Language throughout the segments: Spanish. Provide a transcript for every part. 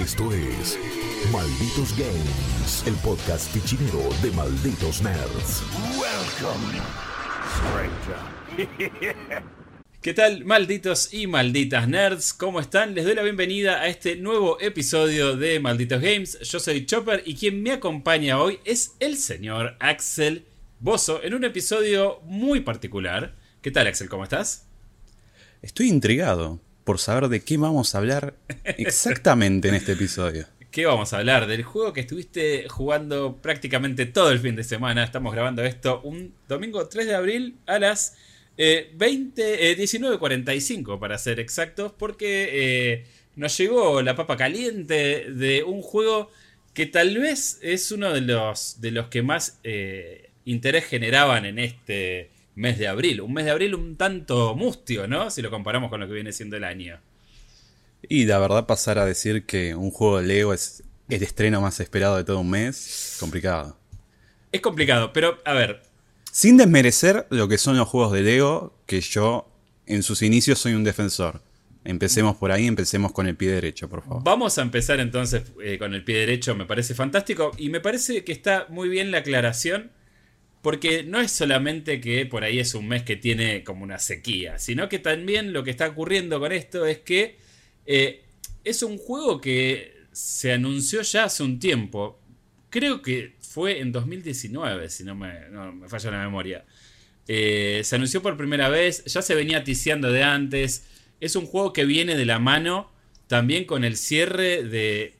Esto es Malditos Games, el podcast fichinero de Malditos Nerds. Welcome, stranger. ¿Qué tal, malditos y malditas nerds? ¿Cómo están? Les doy la bienvenida a este nuevo episodio de Malditos Games. Yo soy Chopper y quien me acompaña hoy es el señor Axel Bozo en un episodio muy particular. ¿Qué tal, Axel? ¿Cómo estás? Estoy intrigado por saber de qué vamos a hablar exactamente en este episodio. ¿Qué vamos a hablar? Del juego que estuviste jugando prácticamente todo el fin de semana. Estamos grabando esto un domingo 3 de abril a las eh, 20, eh, 19.45 para ser exactos, porque eh, nos llegó la papa caliente de un juego que tal vez es uno de los, de los que más eh, interés generaban en este mes de abril. Un mes de abril un tanto mustio, ¿no? Si lo comparamos con lo que viene siendo el año. Y la verdad pasar a decir que un juego de Lego es el estreno más esperado de todo un mes, complicado. Es complicado, pero a ver, Sin desmerecer lo que son los juegos de Lego, que yo en sus inicios soy un defensor. Empecemos por ahí, empecemos con el pie derecho, por favor. Vamos a empezar entonces eh, con el pie derecho, me parece fantástico y me parece que está muy bien la aclaración porque no es solamente que por ahí es un mes que tiene como una sequía, sino que también lo que está ocurriendo con esto es que eh, es un juego que se anunció ya hace un tiempo, creo que fue en 2019, si no me, no me falla la memoria. Eh, se anunció por primera vez, ya se venía ticiando de antes. Es un juego que viene de la mano también con el cierre de.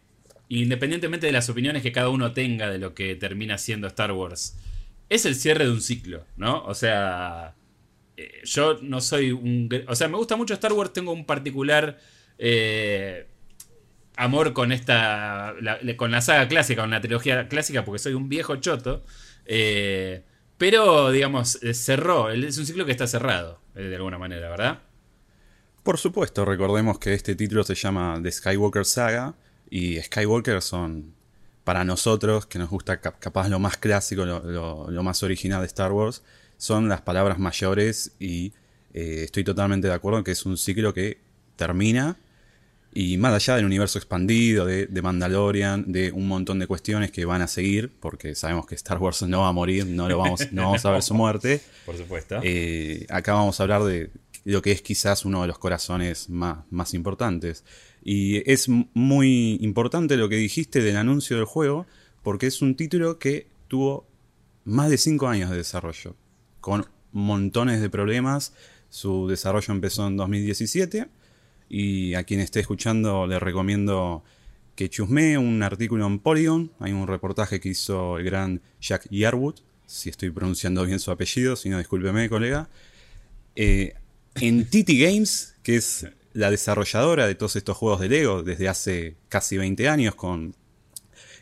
Independientemente de las opiniones que cada uno tenga de lo que termina siendo Star Wars, es el cierre de un ciclo, ¿no? O sea. eh, Yo no soy un. O sea, me gusta mucho Star Wars, tengo un particular. eh, amor con esta. con la saga clásica, con la trilogía clásica, porque soy un viejo choto. eh, pero, digamos, cerró. Es un ciclo que está cerrado, de alguna manera, ¿verdad? Por supuesto, recordemos que este título se llama The Skywalker Saga y Skywalker son, para nosotros, que nos gusta cap- capaz lo más clásico, lo, lo- lo más original de Star Wars, son las palabras mayores y eh, estoy totalmente de acuerdo en que es un ciclo que termina y más allá del universo expandido, de, de Mandalorian, de un montón de cuestiones que van a seguir, porque sabemos que Star Wars no va a morir, no, lo vamos, no vamos a ver su muerte. Por supuesto. Eh, acá vamos a hablar de lo que es quizás uno de los corazones más, más importantes. Y es muy importante lo que dijiste del anuncio del juego, porque es un título que tuvo más de 5 años de desarrollo, con montones de problemas. Su desarrollo empezó en 2017 y a quien esté escuchando le recomiendo que chusmee un artículo en Polygon. Hay un reportaje que hizo el gran Jack Yarwood, si estoy pronunciando bien su apellido, si no, discúlpeme, colega. Eh, en TT Games, que es la desarrolladora de todos estos juegos de Lego desde hace casi 20 años, con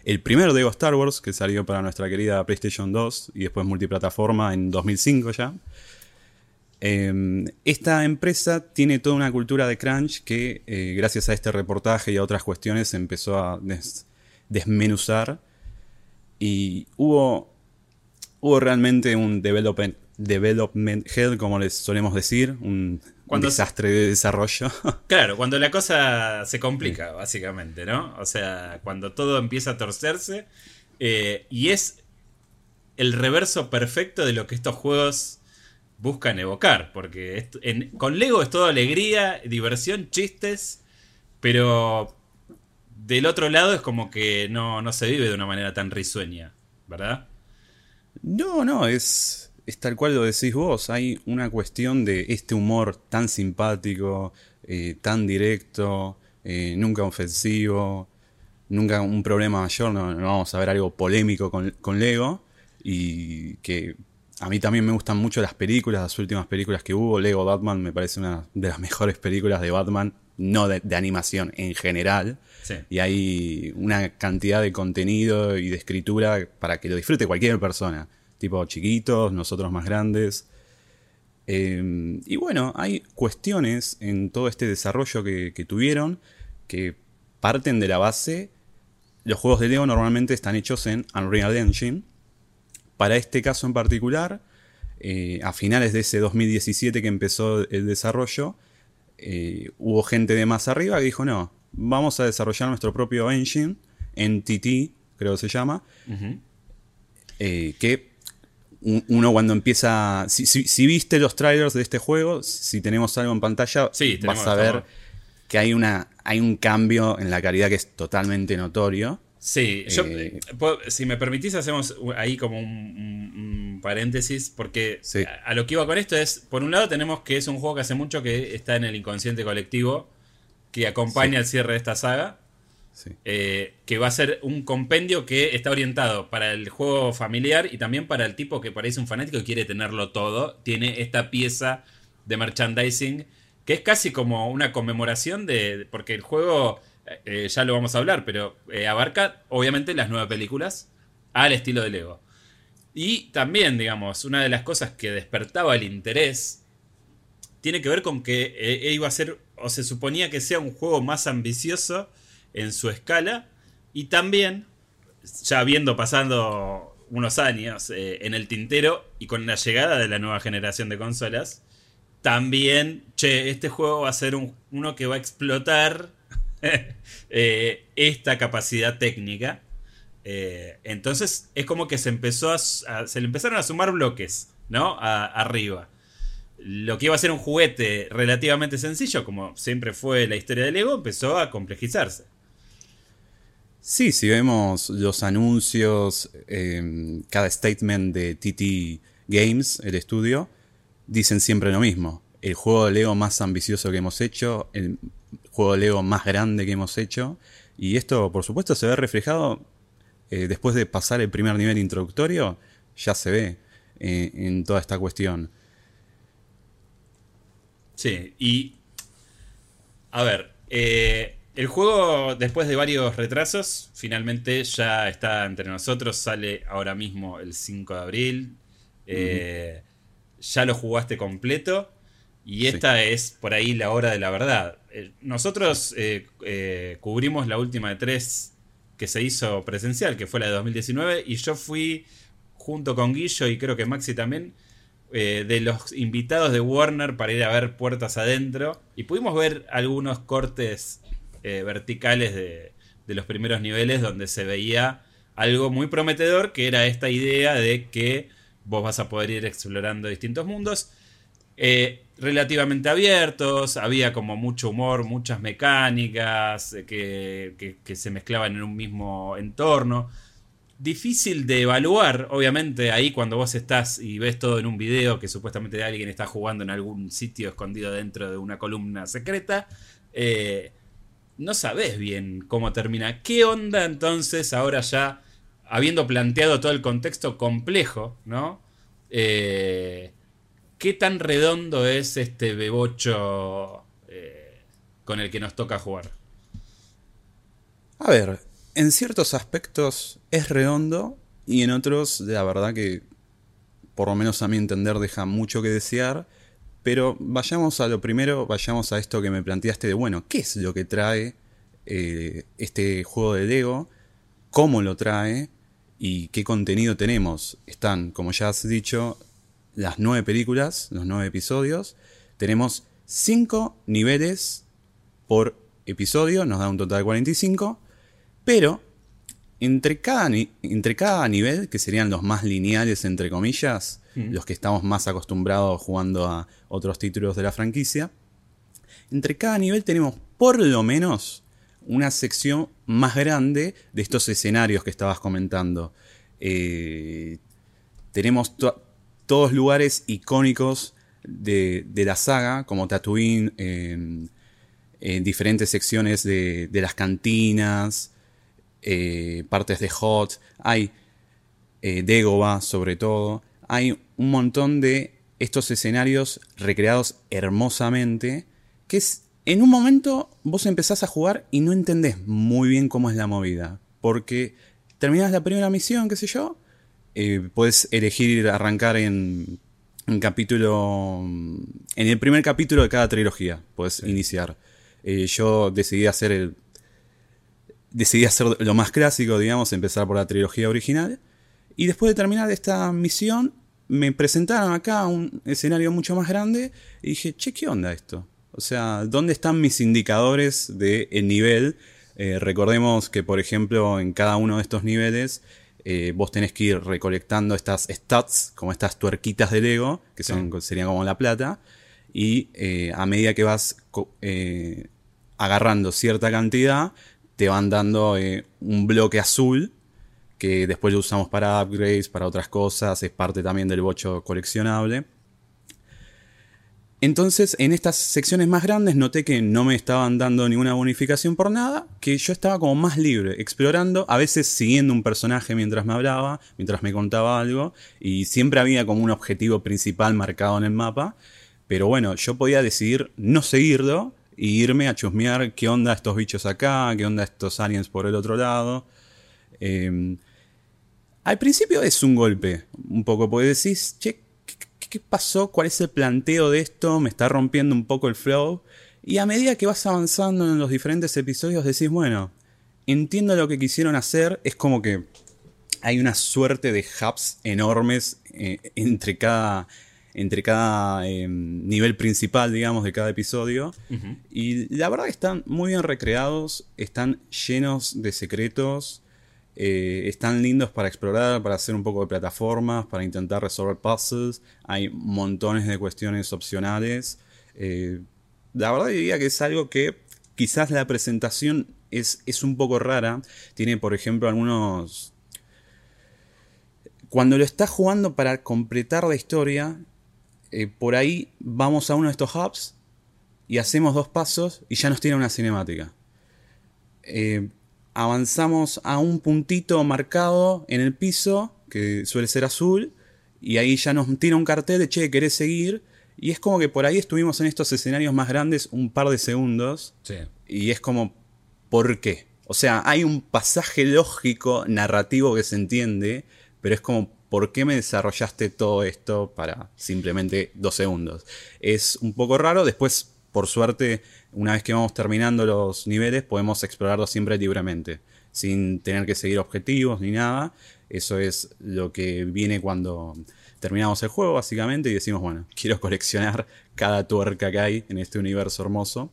el primer Lego Star Wars que salió para nuestra querida PlayStation 2 y después multiplataforma en 2005 ya. Eh, esta empresa tiene toda una cultura de crunch que, eh, gracias a este reportaje y a otras cuestiones, empezó a des- desmenuzar. Y hubo, hubo realmente un development, development hell, como les solemos decir, un Cuando desastre de desarrollo. Claro, cuando la cosa se complica, básicamente, ¿no? O sea, cuando todo empieza a torcerse. eh, y es el reverso perfecto de lo que estos juegos buscan evocar. Porque esto- en- con Lego es todo alegría, diversión, chistes. Pero del otro lado es como que no, no se vive de una manera tan risueña, ¿verdad? No, no, es, es tal cual lo decís vos. Hay una cuestión de este humor tan simpático, eh, tan directo, eh, nunca ofensivo, nunca un problema mayor. No, no vamos a ver algo polémico con, con Lego. Y que a mí también me gustan mucho las películas, las últimas películas que hubo. Lego Batman me parece una de las mejores películas de Batman, no de, de animación en general. Sí. Y hay una cantidad de contenido y de escritura para que lo disfrute cualquier persona. Tipo chiquitos, nosotros más grandes. Eh, y bueno, hay cuestiones en todo este desarrollo que, que tuvieron que parten de la base. Los juegos de Lego normalmente están hechos en Unreal Engine. Para este caso en particular, eh, a finales de ese 2017 que empezó el desarrollo, eh, hubo gente de más arriba que dijo, no, vamos a desarrollar nuestro propio engine, NTT, creo que se llama, eh, que uno cuando empieza, si, viste los trailers de este juego, si tenemos algo en pantalla, vas a ver que hay, una, hay un cambio en la calidad que es totalmente notorio. Sí, eh, si me permitís, hacemos ahí como un, paréntesis, porque a, lo que iba con esto es, por un lado tenemos que es un juego que hace mucho que está en el inconsciente colectivo, que acompaña el cierre de esta saga, eh, que va a ser un compendio que está orientado para el juego familiar y también para el tipo que parece un fanático y quiere tenerlo todo. Tiene esta pieza de merchandising que es casi como una conmemoración de... porque el juego, eh, ya lo vamos a hablar, pero eh, abarca obviamente las nueve películas al estilo de Lego. Y también, digamos, una de las cosas que despertaba el interés tiene que ver con que iba a ser, o se suponía que sea un juego más ambicioso en su escala y también, ya viendo pasando unos años eh, en el tintero y con la llegada de la nueva generación de consolas, también, che, este juego va a ser uno que va a explotar eh, esta capacidad técnica. Eh, entonces es como que se empezó a, se le empezaron a sumar bloques, ¿no? arriba. Lo que iba a ser un juguete relativamente sencillo, como siempre fue la historia de Lego, empezó a complejizarse. Sí, si vemos los anuncios, em, cada statement de TT Games, el estudio, dicen siempre lo mismo. El juego de Lego más ambicioso que hemos hecho, el juego de Lego más grande que hemos hecho. Y esto, por supuesto, se ve reflejado eh, después de pasar el primer nivel introductorio, ya se ve eh, en toda esta cuestión. Sí, y... A ver, eh, el juego, después de varios retrasos, finalmente ya está entre nosotros. Sale ahora mismo el 5 de abril. Eh, ya lo jugaste completo. Y esta es por ahí la hora de la verdad. Eh, nosotros eh, cubrimos la última de tres que se hizo presencial, que fue la de 2019. Y yo fui junto con Guillo y creo que Maxi también. de los invitados de Warner para ir a ver puertas adentro. Y pudimos ver algunos cortes eh, verticales de, los primeros niveles donde se veía algo muy prometedor, que era esta idea de que vos vas a poder ir explorando distintos mundos. Eh, relativamente abiertos, había como mucho humor, muchas mecánicas eh, que, se mezclaban en un mismo entorno. Difícil de evaluar, obviamente, ahí cuando vos estás y ves todo en un video que supuestamente alguien está jugando en algún sitio escondido dentro de una columna secreta no sabes bien cómo termina. ¿Qué onda entonces ahora ya, habiendo planteado todo el contexto complejo, ¿no? Eh, ¿Qué tan redondo es este bebocho eh, con el que nos toca jugar? A ver, en ciertos aspectos es redondo y en otros, la verdad que, por lo menos a mi entender, deja mucho que desear. Pero vayamos a lo primero, vayamos a esto que me planteaste de, bueno, ¿qué es lo que trae eh, este juego de Lego? ¿Cómo lo trae? ¿Y qué contenido tenemos? Están, como ya has dicho, las nueve películas, los nueve episodios. Tenemos cinco niveles por episodio, nos da un total de 45. Pero entre cada, entre cada nivel, que serían los más lineales, entre comillas, los que estamos más acostumbrados jugando a otros títulos de la franquicia, entre cada nivel tenemos por lo menos una sección más grande de estos escenarios que estabas comentando. Eh, tenemos todos lugares icónicos de, la saga, como Tatooine, en diferentes secciones de, las cantinas, eh, partes de Hot, hay eh, Dagobah sobre todo hay un montón de estos escenarios recreados hermosamente, que es, en un momento vos empezás a jugar y no entendés muy bien cómo es la movida, porque terminás la primera misión, qué sé yo, eh, puedes elegir arrancar en un capítulo, en el primer capítulo de cada trilogía, puedes iniciar. Eh, yo decidí hacer el, decidí hacer lo más clásico, digamos, empezar por la trilogía original. Y después de terminar esta misión, me presentaron acá un escenario mucho más grande y dije, che, ¿qué onda esto? O sea, ¿dónde están mis indicadores de el nivel? Eh, recordemos que, por ejemplo, en cada uno de estos niveles eh, vos tenés que ir recolectando estas stats, como estas tuerquitas de Lego, que son, serían como la plata, y eh, a medida que vas agarrando cierta cantidad, te van dando un bloque azul, que después lo usamos para upgrades, para otras cosas, es parte también del bocho coleccionable. Entonces, en estas secciones más grandes noté que no me estaban dando ninguna bonificación por nada, que yo estaba como más libre, explorando, a veces siguiendo un personaje mientras me hablaba, mientras me contaba algo, y siempre había como un objetivo principal marcado en el mapa, pero bueno, yo podía decidir no seguirlo e irme a chusmear qué onda estos bichos acá, qué onda estos aliens por el otro lado. Em, al principio es un golpe, un poco, porque decís, che, ¿qué pasó? ¿Cuál es el planteo de esto? Me está rompiendo un poco el flow. Y a medida que vas avanzando en los diferentes episodios decís, bueno, entiendo lo que quisieron hacer. Es como que hay una suerte de hubs enormes eh, entre cada, entre cada em, nivel principal, digamos, de cada episodio. Y la verdad que están muy bien recreados, están llenos de secretos. Eh, están lindos para explorar, para hacer un poco de plataformas, para intentar resolver puzzles. Hay montones de cuestiones opcionales. Eh, la verdad diría que es algo que quizás la presentación es, es un poco rara. Tiene, por ejemplo, algunos... Cuando lo estás jugando para completar la historia, eh, por ahí vamos a uno de estos hubs y hacemos dos pasos y ya nos tiene una cinemática avanzamos a un puntito marcado en el piso, que suele ser azul, y ahí ya nos tira un cartel de, che, ¿querés seguir? Y es como que por ahí estuvimos en estos escenarios más grandes un par de segundos. Y es como, ¿por qué? O sea, hay un pasaje lógico, narrativo que se entiende, pero es como, ¿por qué me desarrollaste todo esto para simplemente dos segundos? Es un poco raro. Después, por suerte, una vez que vamos terminando los niveles, podemos explorarlos siempre libremente, sin tener que seguir objetivos ni nada. Eso es lo que viene cuando terminamos el juego, básicamente, y decimos, bueno, quiero coleccionar cada tuerca que hay en este universo hermoso.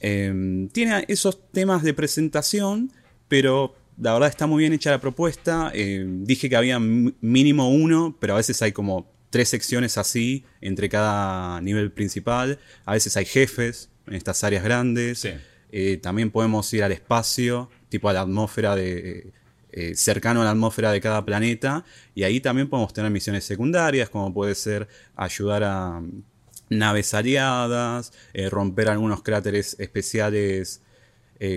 Em, tiene esos temas de presentación, pero la verdad está muy bien hecha la propuesta. Em, dije que había mínimo uno, pero a veces hay como tres secciones así entre cada nivel principal. A veces hay jefes en estas áreas grandes. Eh, también podemos ir al espacio, tipo a la atmósfera de. Eh, cercano a la atmósfera de cada planeta. Y ahí también podemos tener misiones secundarias, como puede ser ayudar a mm, naves aliadas, eh, romper algunos cráteres especiales.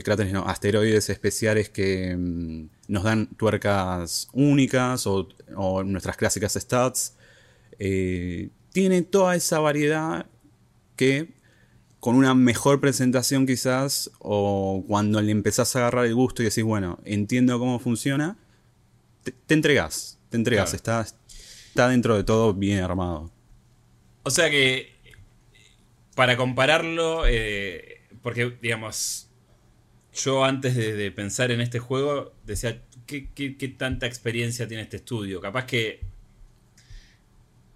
cráteres no, asteroides especiales que mm, nos dan tuercas únicas o, o nuestras clásicas stats. Eh, tiene toda esa variedad que con una mejor presentación quizás, o cuando le empezás a agarrar el gusto y decís, bueno, entiendo cómo funciona, te, entregas, te entregas, está, está dentro de todo bien armado. O sea que, para compararlo, eh, porque digamos, yo antes de, pensar en este juego decía, ¿qué, qué tanta experiencia tiene este estudio? Capaz que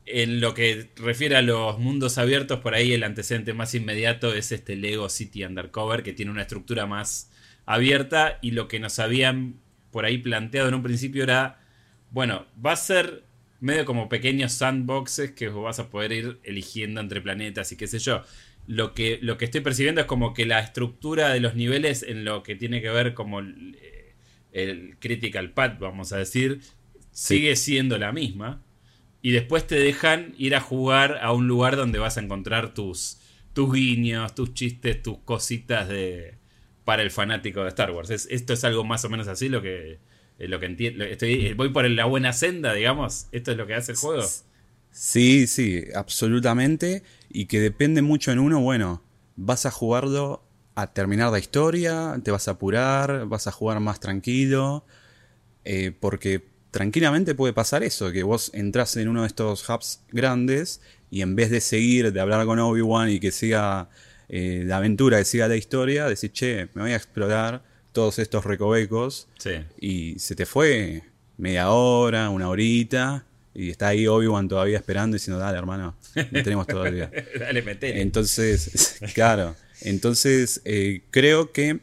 en lo que refiere a los mundos abiertos, por ahí el antecedente más inmediato es este Lego City Undercover, que tiene una estructura más abierta y lo que nos habían por ahí planteado en un principio era, bueno, va a ser medio como pequeños sandboxes que vas a poder ir eligiendo entre planetas y qué sé yo. Lo que, lo que estoy percibiendo es como que la estructura de los niveles en lo que tiene que ver como el, critical path, vamos a decir, sigue siendo la misma y después te dejan ir a jugar a un lugar donde vas a encontrar tus, tus guiños, tus chistes, tus cositas de para el fanático de Star Wars. esto es algo más o menos así lo que, eh, lo que entiendo. Estoy, voy por la buena senda, digamos. Esto es lo que hace el juego. Sí, sí, absolutamente. Y que depende mucho en uno, bueno, vas a jugarlo a terminar la historia, te vas a apurar, vas a jugar más tranquilo, eh, porque tranquilamente puede pasar eso, que vos entras en uno de estos hubs grandes y en vez de seguir, de hablar con Obi-Wan y que siga eh, la aventura, que siga la historia, decís, che, me voy a explorar todos estos recovecos. Y se te fue media hora, una horita, Y está ahí Obi-Wan todavía esperando diciendo, dale hermano, no tenemos día. Dale, metele. Entonces, claro, entonces eh, creo que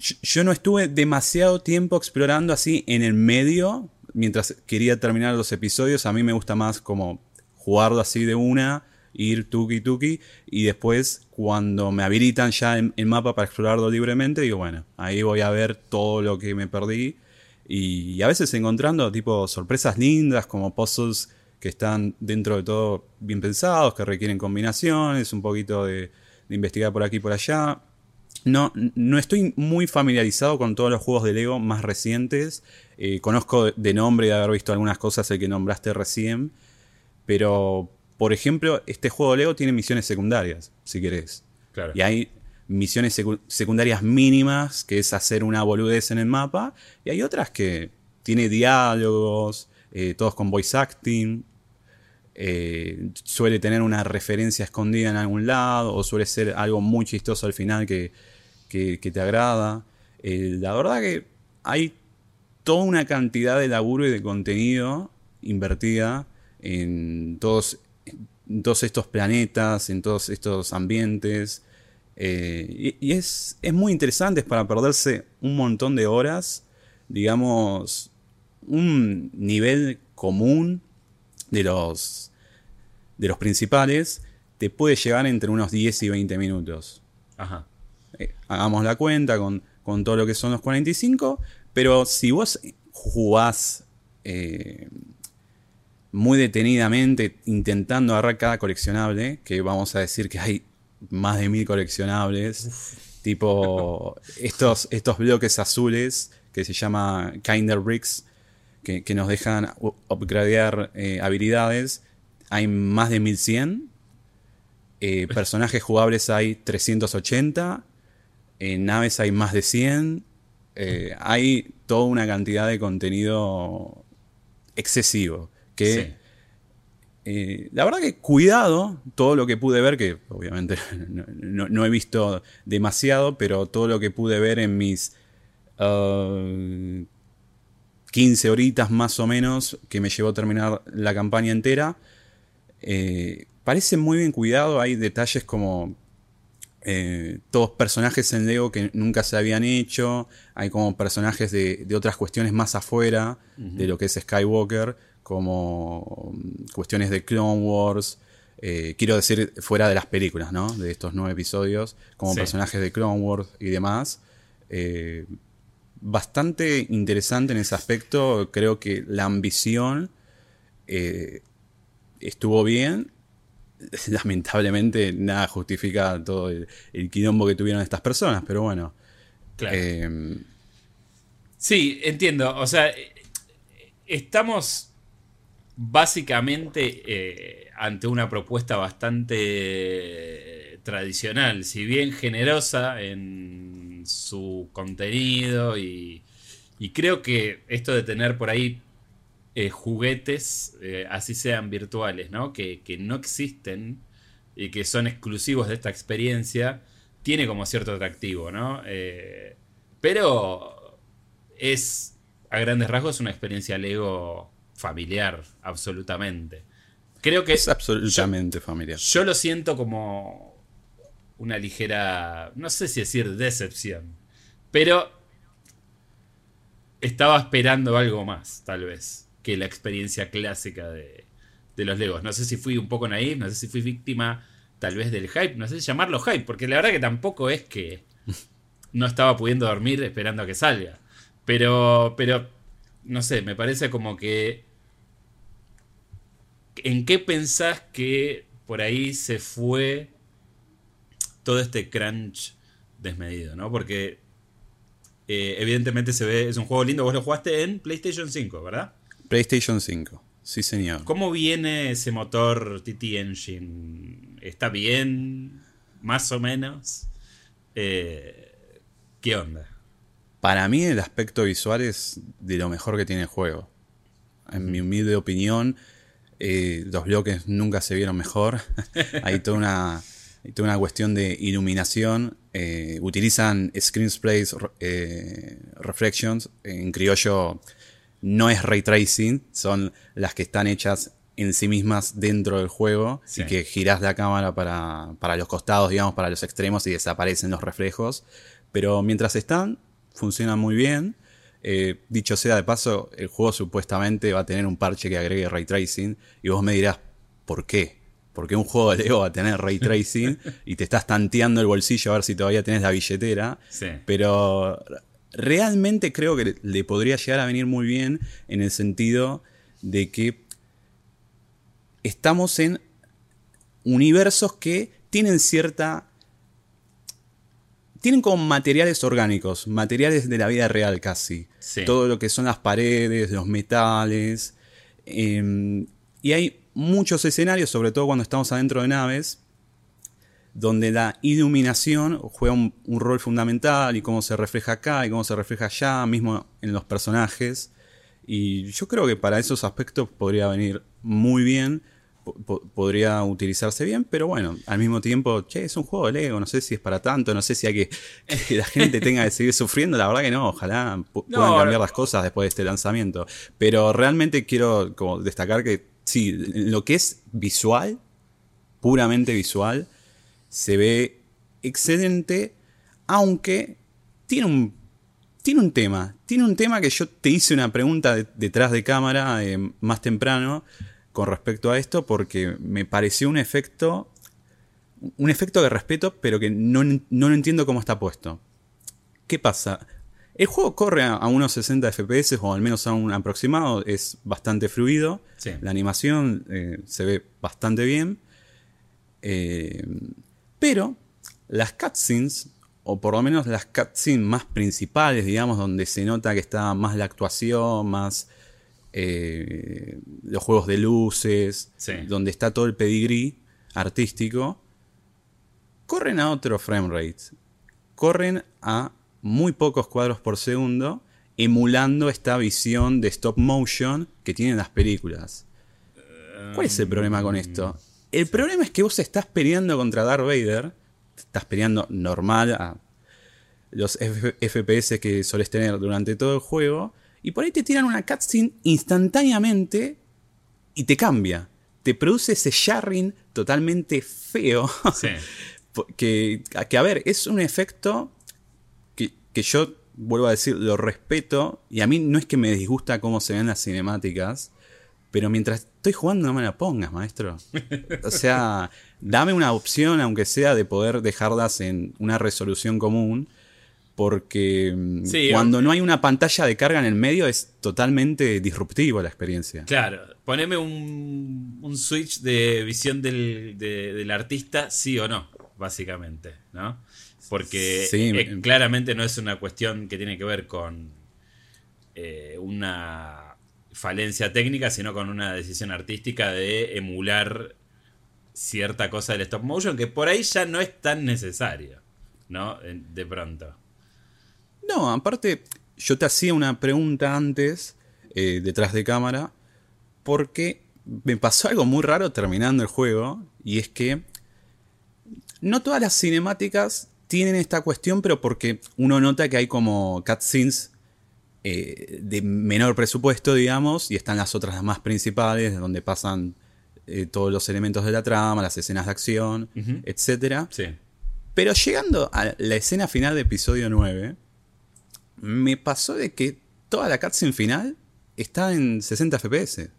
yo- no estuve demasiado tiempo explorando así en el medio, mientras quería terminar los episodios, a mí me gusta más como jugarlo así de una, ir tuki tuki, y después cuando me habilitan ya el, el mapa para explorarlo libremente, digo, bueno, ahí voy a ver todo lo que me perdí, y, a veces encontrando tipo sorpresas lindas como puzzles que están dentro de todo bien pensados, que requieren combinaciones, un poquito de, de investigar por aquí y por allá. No, no estoy muy familiarizado con todos los juegos de Lego más recientes. Eh, conozco de- nombre y de haber visto algunas cosas el que nombraste recién. Pero, por ejemplo, este juego de Lego tiene misiones secundarias, si querés. Claro. Y hay misiones secu- secundarias mínimas, que es hacer una boludez en el mapa. Y hay otras que tiene diálogos, eh, todos con voice acting. Eh, suele tener una referencia escondida en algún lado, o suele ser algo muy chistoso al final que, que- te agrada. Eh, la verdad que hay toda una cantidad de laburo y de contenido invertida en todos, todos estos planetas, en todos estos ambientes. Eh, y y es, es muy interesante, es para perderse un montón de horas, digamos, un nivel común de los, de los principales, te puede llegar entre unos 10 y 20 minutos. Ajá. Eh, hagamos la cuenta con, con todo lo que son los 45, pero si vos jugás eh, muy detenidamente intentando agarrar cada coleccionable, que vamos a decir que hay más de mil coleccionables, tipo estos, estos bloques azules que se llama Kinder Bricks, que, que nos dejan upgradear eh, habilidades, hay más de 1100. Eh, personajes jugables hay 380. En naves hay más de 100. eh, hay toda una cantidad de contenido excesivo. Que Sí. eh, la verdad que cuidado, todo lo que pude ver, que obviamente no, no- no he visto demasiado, pero todo lo que pude ver en mis ah, 15 horitas más o menos que me llevó a terminar la campaña entera, eh, parece muy bien cuidado, hay detalles como eh, todos personajes en Lego que nunca se habían hecho, hay como personajes de, de otras cuestiones más afuera de lo que es Skywalker, como mm, cuestiones de Clone Wars, eh, quiero decir fuera de las películas, ¿no? De estos nueve episodios, como Sí. personajes de Clone Wars y demás. Eh, bastante interesante en ese aspecto, creo que la ambición estuvo bien. Lamentablemente nada justifica todo el, el quilombo que tuvieron estas personas, pero bueno. Claro. eh, Sí, entiendo. O sea, eh, estamos básicamente eh, ante una propuesta bastante tradicional, si bien generosa en su contenido y, y creo que esto de tener por ahí eh, juguetes, eh, así sean virtuales, ¿no? Que, que no existen y que son exclusivos de esta experiencia, tiene como cierto atractivo, ¿no? Eh, pero es, a grandes rasgos, una experiencia Lego familiar, absolutamente. Creo que es absolutamente familiar. yo lo siento como una ligera, no sé si decir decepción, pero estaba esperando algo más, tal vez, que la experiencia clásica de, de los Legos. No sé si fui un poco naive, no sé si fui víctima tal vez del hype, no sé si llamarlo hype, porque la verdad que tampoco es que no estaba pudiendo dormir esperando a que salga. Pero, pero, no sé, me parece como que ¿En qué pensás que por ahí se fue todo este crunch desmedido, ¿no? Porque eh, evidentemente se ve, es un juego lindo, vos lo jugaste en PlayStation 5, ¿verdad? PlayStation 5, sí señor. ¿Cómo viene ese motor TT Engine? ¿Está bien? ¿Más o menos? Eh, ¿Qué onda? Para mí el aspecto visual es de lo mejor que tiene el juego. En mi humilde opinión, eh, los bloques nunca se vieron mejor. hay, toda una, hay toda una cuestión de iluminación. Eh, utilizan screen sprays, eh, reflections, en criollo no es ray tracing, son las que están hechas en sí mismas dentro del juego Sí. y que girás la cámara para, para los costados, digamos, para los extremos y desaparecen los reflejos. Pero mientras están, funcionan muy bien. Eh, dicho sea de paso, el juego supuestamente va a tener un parche que agregue ray tracing y vos me dirás, ¿por qué? Porque un juego de Lego va a tener ray tracing y te estás tanteando el bolsillo a ver si todavía tenés la billetera. Sí. Pero realmente creo que le podría llegar a venir muy bien en el sentido de que estamos en universos que tienen cierta... Tienen como materiales orgánicos, materiales de la vida real casi. Sí. Todo lo que son las paredes, los metales. eh, y hay muchos escenarios, sobre todo cuando estamos adentro de naves, donde la iluminación juega un, un rol fundamental y cómo se refleja acá y cómo se refleja allá, mismo en los personajes. Y yo creo que para esos aspectos podría venir muy bien, po- po- podría utilizarse bien, pero bueno, al mismo tiempo, che, es un juego de Lego, no sé si es para tanto, no sé si hay que que la gente tenga que seguir sufriendo, la verdad que no, ojalá No, puedan cambiar no. las cosas después de este lanzamiento. Pero realmente quiero como destacar que sí, lo que es visual, puramente visual, se ve excelente, aunque tiene un, tiene un tema. Tiene un tema que yo te hice una pregunta de- detrás de cámara eh, más temprano con respecto a esto, porque me pareció un efecto. Un efecto de respeto, pero que no, no lo entiendo cómo está puesto. ¿Qué pasa? El juego corre a, unos 60 FPS, o al menos a un aproximado, es bastante fluido. Sí. La animación eh, se ve bastante bien. Eh, pero las cutscenes, o por lo menos las cutscenes más principales, digamos, donde se nota que está más la actuación, más eh, los juegos de luces, Sí. donde está todo el pedigrí artístico, corren a otro frame rate. Corren a muy pocos cuadros por segundo, emulando esta visión de stop motion que tienen las películas. ¿Cuál es el problema con esto? El problema es que vos estás peleando contra Darth Vader, estás peleando normal a los F- FPS que solés tener durante todo el juego, y por ahí te tiran una cutscene instantáneamente y te cambia. Te produce ese jarring totalmente feo. Sí. que, que, a ver, es un efecto que, que yo, vuelvo a decir, lo respeto. Y a mí no es que me disgusta cómo se ven las cinemáticas. Pero mientras estoy jugando no me la pongas, maestro. O sea, dame una opción, aunque sea de poder dejarlas en una resolución común. Porque mm, Sí, cuando no hay una pantalla de carga en el medio es totalmente disruptivo la experiencia. Claro, poneme un, un switch de visión del, de- del artista, sí o no, básicamente, ¿no? Porque Sí, eh, me- claramente no es una cuestión que tiene que ver con eh, una falencia técnica, sino con una decisión artística de emular cierta cosa del stop motion, que por ahí ya no es tan necesario, ¿no? De pronto. No, aparte, yo te hacía una pregunta antes, eh, detrás de cámara, porque me pasó algo muy raro terminando el juego, y es que no todas las cinemáticas tienen esta cuestión, pero porque uno nota que hay como cutscenes eh, de menor presupuesto, digamos, y están las otras las más principales, donde pasan eh, todos los elementos de la trama, las escenas de acción, etcétera. Sí. Pero llegando a la escena final de episodio 9, me pasó de que toda la cutscene final está en 60 FPS.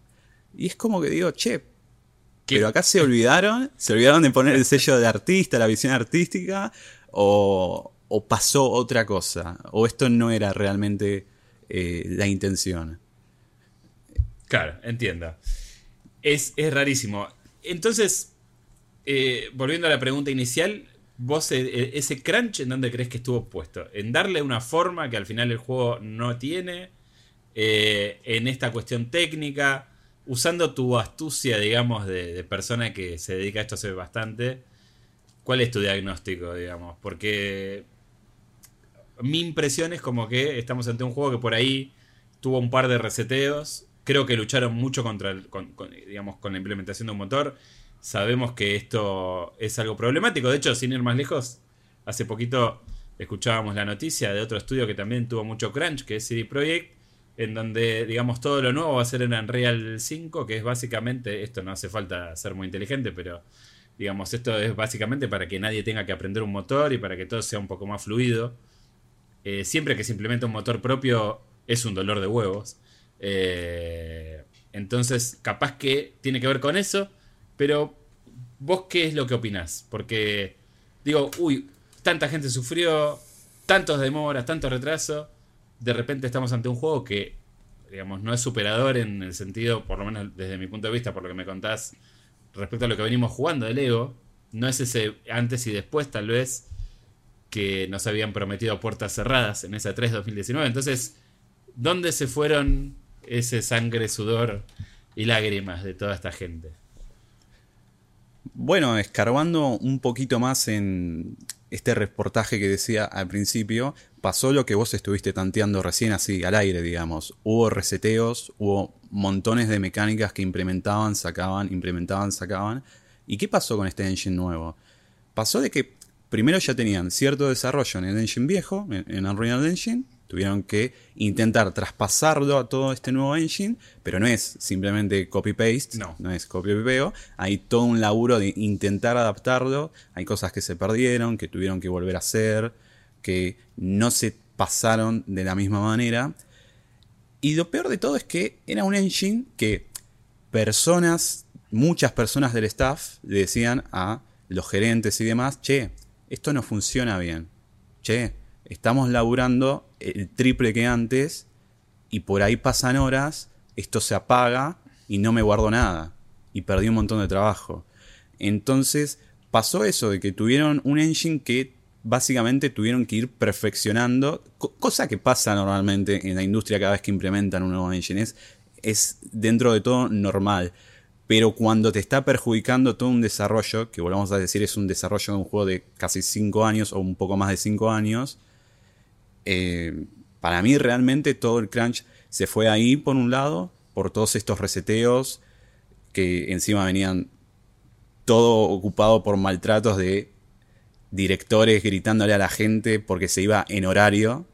Y es como que digo, che, ¿Qué? pero acá se olvidaron, se olvidaron de poner el sello de artista, la visión artística, o, o pasó otra cosa, o esto no era realmente eh, la intención. Claro, entiendo. Es, es rarísimo. Entonces, eh, volviendo a la pregunta inicial, vos eh, ese crunch en dónde crees que estuvo puesto? En darle una forma que al final el juego no tiene, en esta cuestión técnica, usando tu astucia, digamos, de, de persona que se dedica a esto hace bastante. ¿Cuál es tu diagnóstico, digamos? Porque mi impresión es como que estamos ante un juego que por ahí tuvo un par de reseteos. Creo que lucharon mucho contra el- con, digamos, con la implementación de un motor. Sabemos que esto es algo problemático. De hecho, sin ir más lejos, hace poquito escuchábamos la noticia de otro estudio que también tuvo mucho crunch, que es CD Projekt, en donde, digamos, todo lo nuevo va a ser en Unreal 5, que es básicamente, esto no hace falta ser muy inteligente, pero digamos, esto es básicamente para que nadie tenga que aprender un motor y para que todo sea un poco más fluido. Eh, siempre que se implementa un motor propio es un dolor de huevos. Eh, entonces, capaz que tiene que ver con eso, pero vos qué es lo que opinás? Porque digo, uy, tanta gente sufrió, tantos demoras, tanto retraso, de repente estamos ante un juego que, digamos, no es superador en el sentido, por lo menos desde mi punto de vista, por lo que me contás respecto a lo que venimos jugando de Lego, no es ese antes y después tal vez que nos habían prometido puertas cerradas en esa 3 2019. Entonces, ¿dónde se fueron ese sangre, sudor y lágrimas de toda esta gente? Bueno, escarbando un poquito más en este reportaje que decía al principio, pasó lo que vos estuviste tanteando recién así, al aire, digamos. Hubo reseteos, hubo montones de mecánicas que implementaban, sacaban, implementaban, sacaban. ¿Y qué pasó con este engine nuevo? Pasó de que primero ya tenían cierto desarrollo en el engine viejo, en Unreal Engine, Tuvieron que intentar traspasarlo a todo este nuevo engine, pero no es simplemente copy-paste, no. no es copy-pego. Hay todo un laburo de intentar adaptarlo. Hay cosas que se perdieron, que tuvieron que volver a hacer, que no se pasaron de la misma manera. Y lo peor de todo es que era un engine que personas, muchas personas del staff le decían a los gerentes y demás, che, esto no funciona bien. Che, estamos laburando el triple que antes y por ahí pasan horas, esto se apaga y no me guardo nada y perdí un montón de trabajo. Entonces pasó eso de que tuvieron un engine que básicamente tuvieron que ir perfeccionando, cosa que pasa normalmente en la industria cada vez que implementan un nuevo engine, es, es dentro de todo normal. Pero cuando te está perjudicando todo un desarrollo, que volvamos a decir es un desarrollo de un juego de casi 5 años o un poco más de 5 años, eh, para mí realmente todo el crunch se fue ahí por un lado, por todos estos reseteos que encima venían todo ocupado por maltratos de directores gritándole a la gente porque se iba en horario.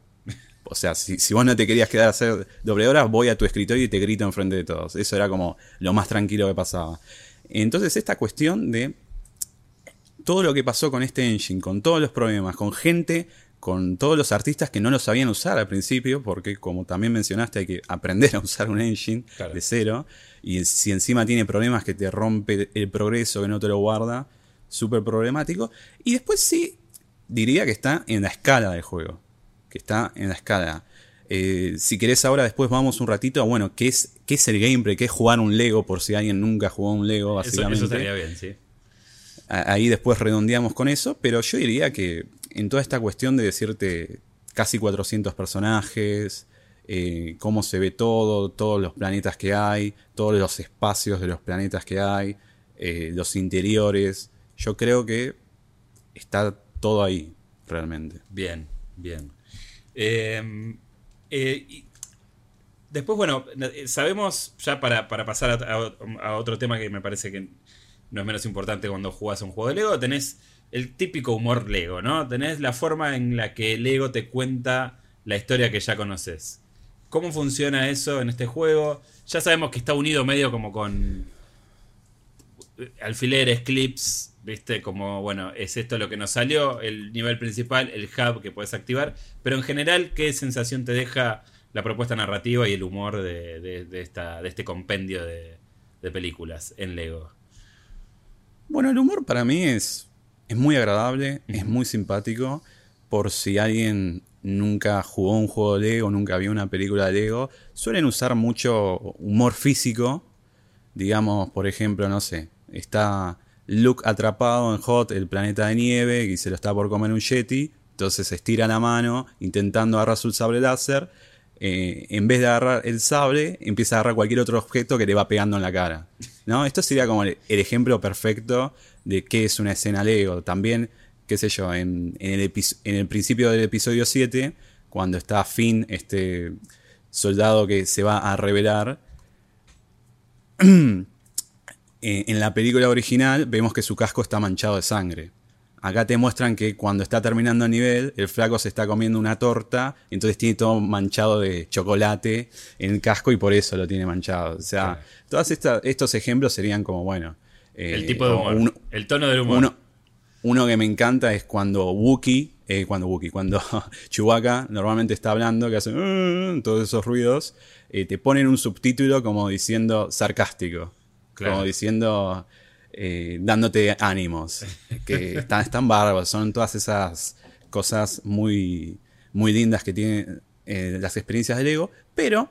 O sea, si, si, vos no te querías quedar a hacer doble hora, voy a tu escritorio y te grito enfrente de todos. Eso era como lo más tranquilo que pasaba. Entonces esta cuestión de todo lo que pasó con este engine, con todos los problemas, con gente con todos los artistas que no lo sabían usar al principio, porque como también mencionaste hay que aprender a usar un engine de cero, y si encima tiene problemas que te rompe el progreso, que no te lo guarda, súper problemático. Y después sí, diría que está en la escala del juego, que está en la escala. Eh, si querés ahora después vamos un ratito a, bueno, ¿qué es, qué es el gameplay? ¿Qué es jugar un Lego? Por si alguien nunca jugó un Lego, básicamente. Eso, eso estaría bien, sí. Ahí después redondeamos con eso, pero yo diría que en toda esta cuestión de decirte casi 400 personajes, eh, cómo se ve todo, todos los planetas que hay, todos los espacios de los planetas que hay, eh, los interiores, yo creo que está todo ahí, realmente. Bien, bien. Em, eh, después, bueno, sabemos, ya para, pasar a, otro tema que me parece que no es menos importante cuando jugas un juego de Lego, tenés el típico humor Lego, ¿no? Tenés la forma en la que Lego te cuenta la historia que ya conoces. ¿Cómo funciona eso en este juego? Ya sabemos que está unido medio como con alfileres, clips, ¿viste? Como, bueno, es esto lo que nos salió, el nivel principal, el hub que puedes activar. Pero en general, ¿qué sensación te deja la propuesta narrativa y el humor de, esta, de este compendio de, de películas en Lego? Bueno, el humor para mí es es muy agradable, es muy simpático. Por si alguien nunca jugó un juego de Lego, nunca vio una película de Lego, suelen usar mucho humor físico. Digamos, por ejemplo, no sé, está Luke atrapado en Hot, el planeta de nieve, y se lo está por comer un Yeti. Entonces estira la mano intentando agarrar su sable láser. Eh, en vez de agarrar el sable, empieza a agarrar cualquier otro objeto que le va pegando en la cara. ¿no? Esto sería como el ejemplo perfecto de qué es una escena Lego. También, qué sé yo, en, el, en el, principio del episodio 7, cuando está Finn, este soldado que se va a revelar, en la película original vemos que su casco está manchado de sangre. Acá te muestran que cuando está terminando el nivel, el flaco se está comiendo una torta, entonces tiene todo manchado de chocolate en el casco y por eso lo tiene manchado. O sea, todos estos ejemplos serían como, bueno. el tipo de humor. el tono del humor. Uno, uno, que me encanta es cuando Wookie, eh, cuando Wookie, cuando Chewbacca normalmente está hablando, que hace uh", todos esos ruidos, eh, te ponen un subtítulo como diciendo sarcástico. Como diciendo eh, dándote ánimos, que están, están bárbaros, son todas esas cosas muy, muy lindas que tienen eh, las experiencias de Lego, pero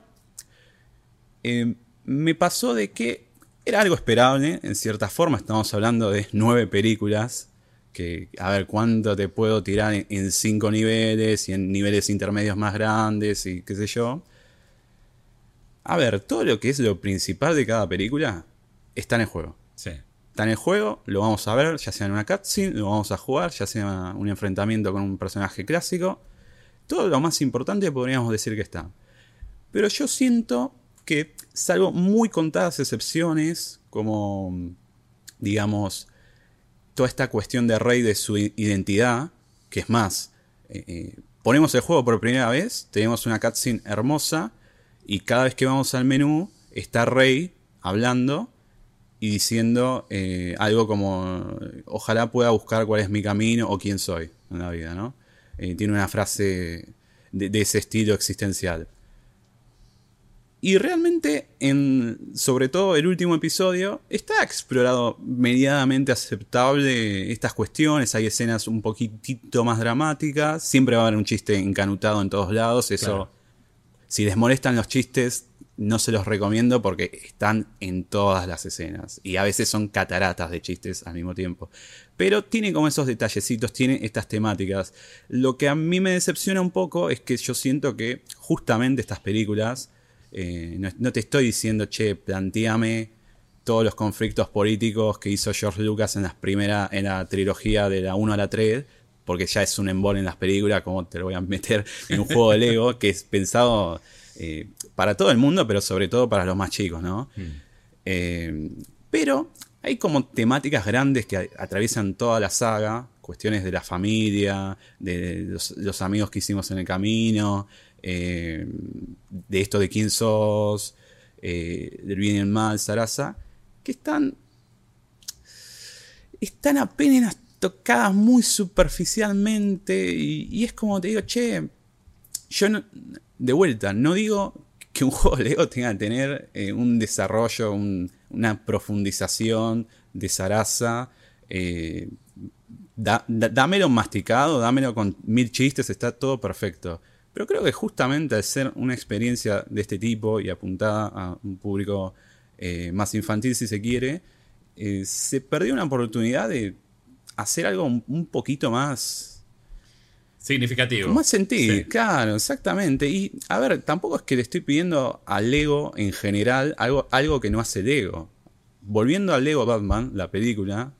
eh, me pasó de que era algo esperable, en cierta forma, estamos hablando de nueve películas, que a ver cuánto te puedo tirar en, en cinco niveles y en niveles intermedios más grandes y qué sé yo. A ver, todo lo que es lo principal de cada película está en el juego. Sí está en el juego, lo vamos a ver, ya sea en una cutscene, lo vamos a jugar, ya sea un enfrentamiento con un personaje clásico. Todo lo más importante podríamos decir que está. Pero yo siento que, salvo muy contadas excepciones, como, digamos, toda esta cuestión de Rey de su identidad, que es más, eh, eh, ponemos el juego por primera vez, tenemos una cutscene hermosa, y cada vez que vamos al menú está Rey hablando y diciendo eh, algo como, ojalá pueda buscar cuál es mi camino o quién soy en la vida, ¿no? Eh, tiene una frase de, ese estilo existencial. Y realmente, en, sobre todo el último episodio, está explorado medianamente aceptable estas cuestiones. Hay escenas un poquitito más dramáticas. Siempre va a haber un chiste encanutado en todos lados. Eso, si les molestan los chistes, no se los recomiendo porque están en todas las escenas y a veces son cataratas de chistes al mismo tiempo. Pero tiene como esos detallecitos, tiene estas temáticas. Lo que a mí me decepciona un poco es que yo siento que justamente estas películas, eh, no, te estoy diciendo, che, planteame todos los conflictos políticos que hizo George Lucas en, las primera, en la trilogía de la 1 a la 3, porque ya es un embol en las películas, como te lo voy a meter en un juego de Lego, que es pensado eh, para todo el mundo, pero sobre todo para los más chicos, ¿no? Mm. Eh, pero hay como temáticas grandes que atraviesan toda la saga, cuestiones de la familia, de los, amigos que hicimos en el camino, eh, de esto de quién sos, del bien y el mal, Sarasa, que están, están apenas tocadas muy superficialmente y, y es como te digo, che, yo no, de vuelta, no digo que un juego Lego tenga que tener eh, un desarrollo, una profundización de Sarasa. Eh, dámelo masticado, dámelo con mil chistes, está todo perfecto. Pero creo que justamente al ser una experiencia de este tipo y apuntada a un público eh, más infantil, si se quiere, se perdió una oportunidad de hacer algo un poquito más Significativo. Más sentido, claro, exactamente. Y a ver, tampoco es que le estoy pidiendo al Lego en general algo, algo que no hace Lego. Volviendo al Lego Batman, la película,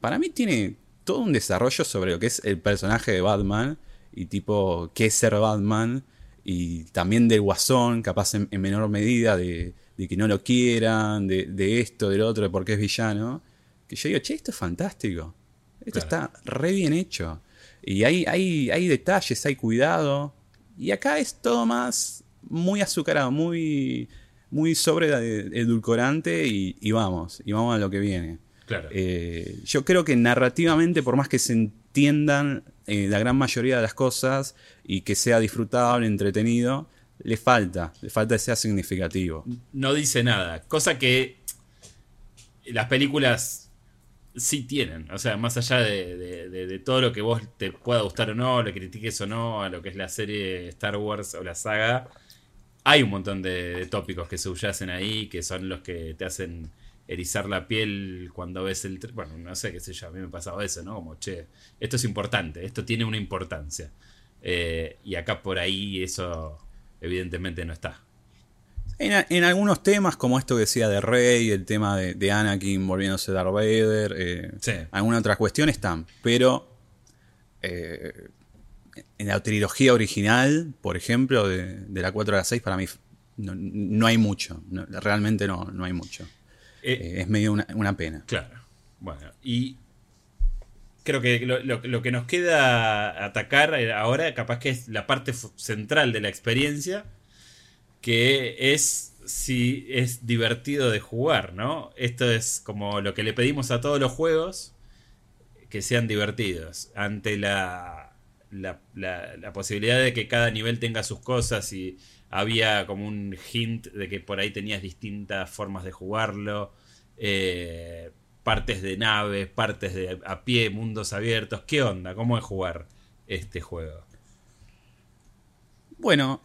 para mí tiene todo un desarrollo sobre lo que es el personaje de Batman y tipo qué es ser Batman y también del guasón, capaz en, menor medida de, que no lo quieran, de, esto, del otro, de por qué es villano. Que yo digo, che, esto es fantástico. Esto está re bien hecho. Y hay, hay, hay detalles, hay cuidado. Y acá es todo más muy azucarado, muy, muy sobre edulcorante y, y vamos, y vamos a lo que viene. Claro. Eh, yo creo que narrativamente, por más que se entiendan eh, la gran mayoría de las cosas y que sea disfrutable, entretenido, le falta, le falta que sea significativo. No dice nada, cosa que las películas sí tienen. O sea, más allá de, todo lo que vos te pueda gustar o no, le critiques o no a lo que es la serie Star Wars o la saga, hay un montón de, tópicos que se subyacen ahí, que son los que te hacen erizar la piel cuando ves el... Bueno, no sé qué sé yo, a mí me ha pasado eso, ¿no? Como, che, esto es importante, esto tiene una importancia. Eh, y acá por ahí eso evidentemente no está. En, algunos temas, como esto que decía de Rey, el tema de, Anakin volviéndose Darth Vader, eh, algunas otras cuestiones están. Pero eh, en la trilogía original, por ejemplo, de, la 4 a la 6, para mí no, hay mucho. realmente no, no hay mucho. Eh, es medio una, pena. Claro. Bueno, y creo que lo, lo- lo que nos queda atacar ahora capaz que es la parte central de la experiencia, que es si es divertido de jugar, ¿no? Esto es como lo que le pedimos a todos los juegos, que sean divertidos, ante la, la, posibilidad de que cada nivel tenga sus cosas y había como un hint de que por ahí tenías distintas formas de jugarlo, eh, partes de naves, partes de a pie, mundos abiertos, ¿qué onda? ¿Cómo es jugar este juego? Bueno,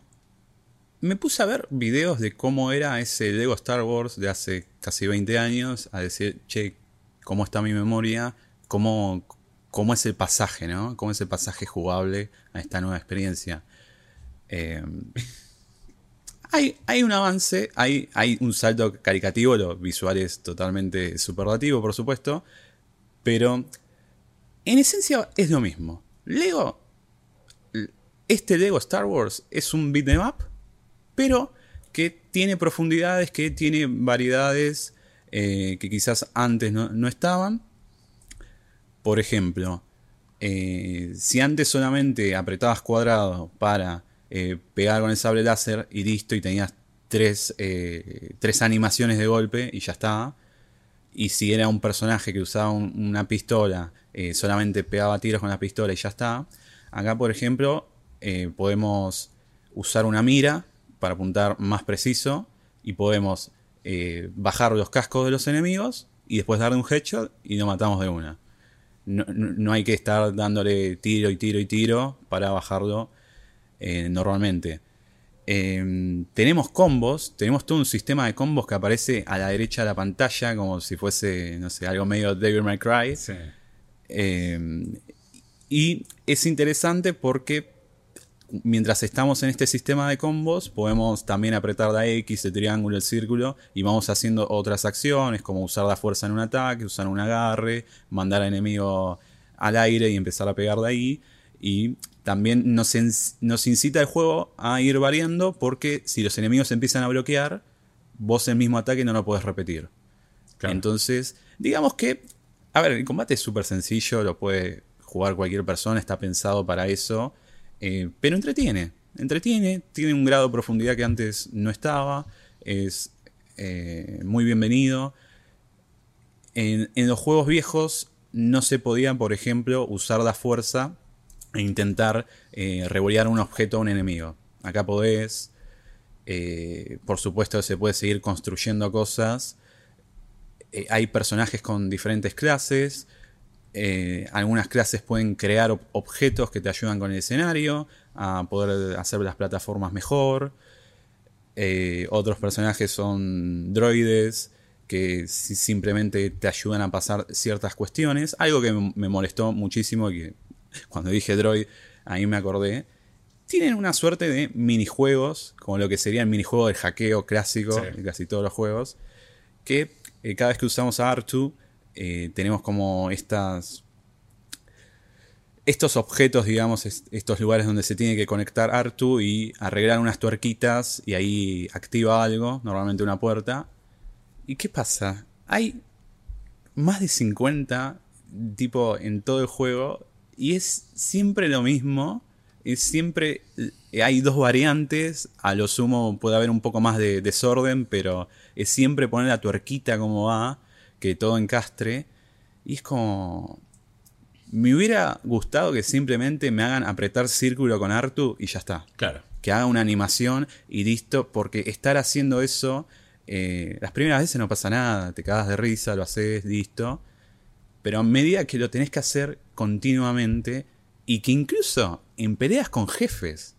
me puse a ver videos de cómo era ese Lego Star Wars de hace casi 20 años, a decir, che, cómo está mi memoria, cómo, cómo es el pasaje, ¿no? Cómo es el pasaje jugable a esta nueva experiencia. Eh, hay, hay un avance, hay, hay un salto caricativo, lo visual es totalmente superlativo, por supuesto, pero en esencia es lo mismo. Lego este Lego Star Wars es un beat'em up, pero que tiene profundidades, que tiene variedades eh, que quizás antes no, estaban. Por ejemplo, eh, si antes solamente apretabas cuadrado para eh, pegar con el sable láser y listo, y tenías tres, tres animaciones de golpe y ya estaba. Y si era un personaje que usaba un- una pistola, solamente pegaba tiros con la pistola y ya está. Acá, por ejemplo, podemos usar una mira para apuntar más preciso y podemos eh, bajar los cascos de los enemigos y después darle un headshot y lo matamos de una. No, no- hay que estar dándole tiro y tiro y tiro para bajarlo eh, normalmente. Eh, tenemos combos, tenemos todo un sistema de combos que aparece a la derecha de la pantalla como si fuese, no sé, algo medio Devil May Cry. Sí. Eh, y es interesante porque mientras estamos en este sistema de combos, podemos también apretar la X, el triángulo, el círculo, y vamos haciendo otras acciones, como usar la fuerza en un ataque, usar un agarre, mandar al enemigo al aire y empezar a pegar de ahí. Y también nos, nos incita el juego a ir variando porque si los enemigos empiezan a bloquear, vos el mismo ataque no lo podés repetir. Claro. Entonces, digamos que, a ver, el combate es súper sencillo, lo puede jugar cualquier persona, está pensado para eso, eh, pero entretiene, entretiene, tiene un grado de profundidad que antes no estaba, es eh, muy bienvenido. En, los juegos viejos no se podía, por ejemplo, usar la fuerza e intentar eh, un objeto a un enemigo. Acá podés, eh, por supuesto se puede seguir construyendo cosas, hay personajes con diferentes clases. Eh, algunas clases pueden crear ob- objetos que te ayudan con el escenario, a poder hacer las plataformas mejor. Eh, otros personajes son droides que si- simplemente te ayudan a pasar ciertas cuestiones. Algo que me molestó muchísimo y que cuando dije droid, ahí me acordé. Tienen una suerte de minijuegos, como lo que sería el minijuego del hackeo clásico Sí. de casi todos los juegos que eh, cada vez que usamos a R2 eh, tenemos como estas estos objetos, digamos, es- estos lugares donde se tiene que conectar R2 y arreglar unas tuerquitas y ahí activa algo, normalmente una puerta. ¿Y qué pasa? Hay más de 50 tipo en todo el juego y es siempre lo mismo. Es siempre eh, hay dos variantes, a lo sumo puede haber un poco más de desorden, pero es siempre poner la tuerquita como va, que todo encastre. Y es como me hubiera gustado que simplemente me hagan apretar círculo con Artu y ya está Claro. que haga una animación y listo, porque estar haciendo eso, eh, las primeras veces no pasa nada, te cagas de risa, lo haces, listo, pero a medida que lo tenés que hacer continuamente y que incluso en peleas con jefes,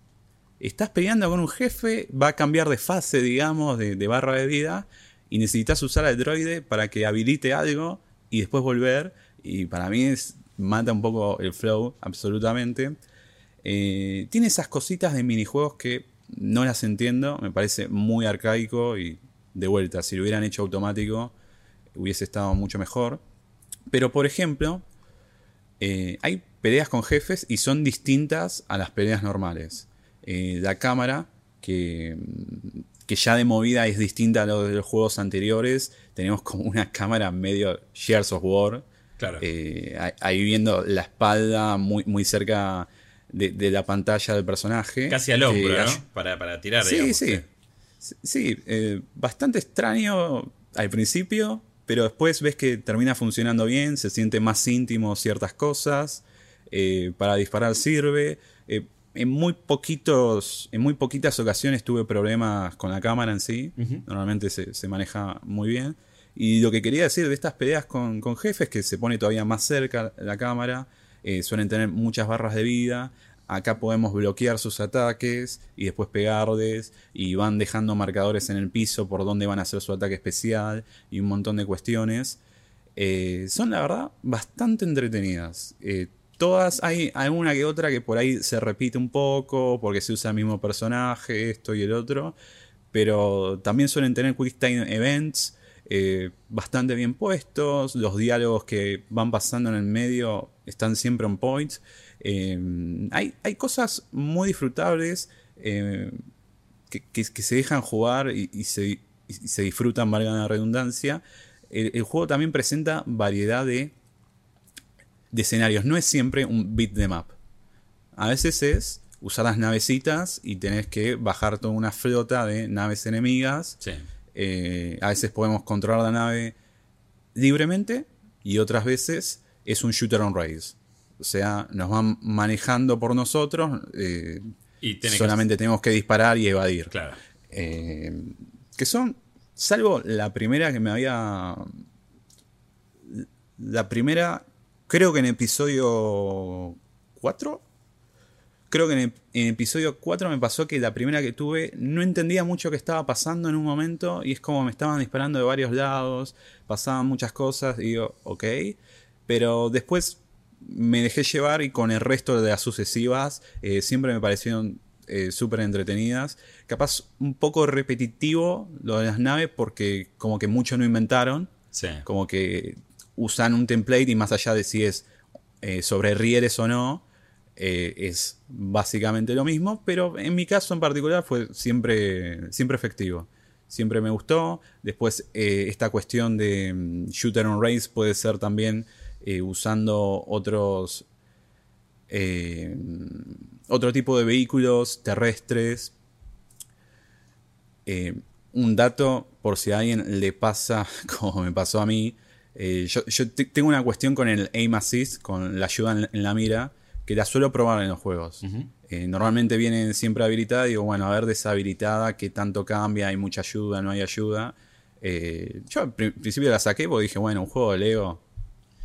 estás peleando con un jefe, va a cambiar de fase, digamos, de, de barra de vida, y necesitas usar al droide para que habilite algo y después volver, y para mí es, mata un poco el flow, absolutamente. Eh, tiene esas cositas de minijuegos que no las entiendo, me parece muy arcaico y de vuelta, si lo hubieran hecho automático hubiese estado mucho mejor. Pero por ejemplo, eh, hay peleas con jefes y son distintas a las peleas normales. Eh, la cámara, que, que ya de movida es distinta a lo de los juegos anteriores, tenemos como una cámara medio Gears of War, Claro. Eh, ahí- viendo la espalda muy, muy cerca de, de la pantalla del personaje. Casi al hombro, Eh, ¿no? Para, para tirar, Sí, digamos. sí. Sí, sí, eh, bastante extraño al principio, pero después ves que termina funcionando bien, se siente más íntimo ciertas cosas, para disparar sirve. En muy poquitos, en muy poquitas ocasiones tuve problemas con la cámara en sí. Normalmente se, se maneja muy bien. Y lo que quería decir de estas peleas con, con jefes, que se pone todavía más cerca la cámara, eh, suelen tener muchas barras de vida. Acá podemos bloquear sus ataques y después pegarles. Y van dejando marcadores en el piso por donde van a hacer su ataque especial y un montón de cuestiones. Eh, son la verdad bastante entretenidas. Eh, todas, hay alguna que otra que por ahí se repite un poco porque se usa el mismo personaje, esto y el otro. Pero también suelen tener Quick Time Events eh, bastante bien puestos. Los diálogos que van pasando en el medio están siempre on point. Eh, hay, hay cosas muy disfrutables eh, que, que- se dejan jugar y, se, se disfrutan, valga la redundancia. El juego también presenta variedad de, de escenarios. No es siempre un beat them up. A veces es usar las navecitas y tenés que bajar toda una flota de naves enemigas. Sí. Eh, a veces podemos controlar la nave libremente y otras veces es un shooter on rails. O sea, nos van manejando por nosotros. eh, Y que- solamente tenemos que disparar y evadir. Claro. Eh, que son, salvo la primera que me había... La primera, creo que en episodio 4. Creo que en, ep- en episodio 4 me pasó que la primera que tuve no entendía mucho qué estaba pasando en un momento y es como me estaban disparando de varios lados, pasaban muchas cosas y digo, ok. Pero después me dejé llevar y con el resto de las sucesivas eh, siempre me parecieron eh, súper entretenidas. Capaz un poco repetitivo lo de las naves porque como que mucho no inventaron. Sí. Como que usan un template y más allá de si es eh, sobre rieles o no, eh, es básicamente lo mismo. Pero en mi caso en particular fue siempre, siempre efectivo. Siempre me gustó. Después eh, esta cuestión de mm, shooter on race puede ser también usando otros... otro tipo de vehículos terrestres. Un dato, por si a alguien le pasa como me pasó a mí. Eh, yo yo te- tengo una cuestión con el aim assist, con la ayuda en, en la mira, que la suelo probar en los juegos. Eh, normalmente viene siempre habilitada y digo, bueno, a ver deshabilitada, qué tanto cambia, hay mucha ayuda, no hay ayuda. Eh, yo al pri- principio la saqué porque dije, bueno, un juego de Lego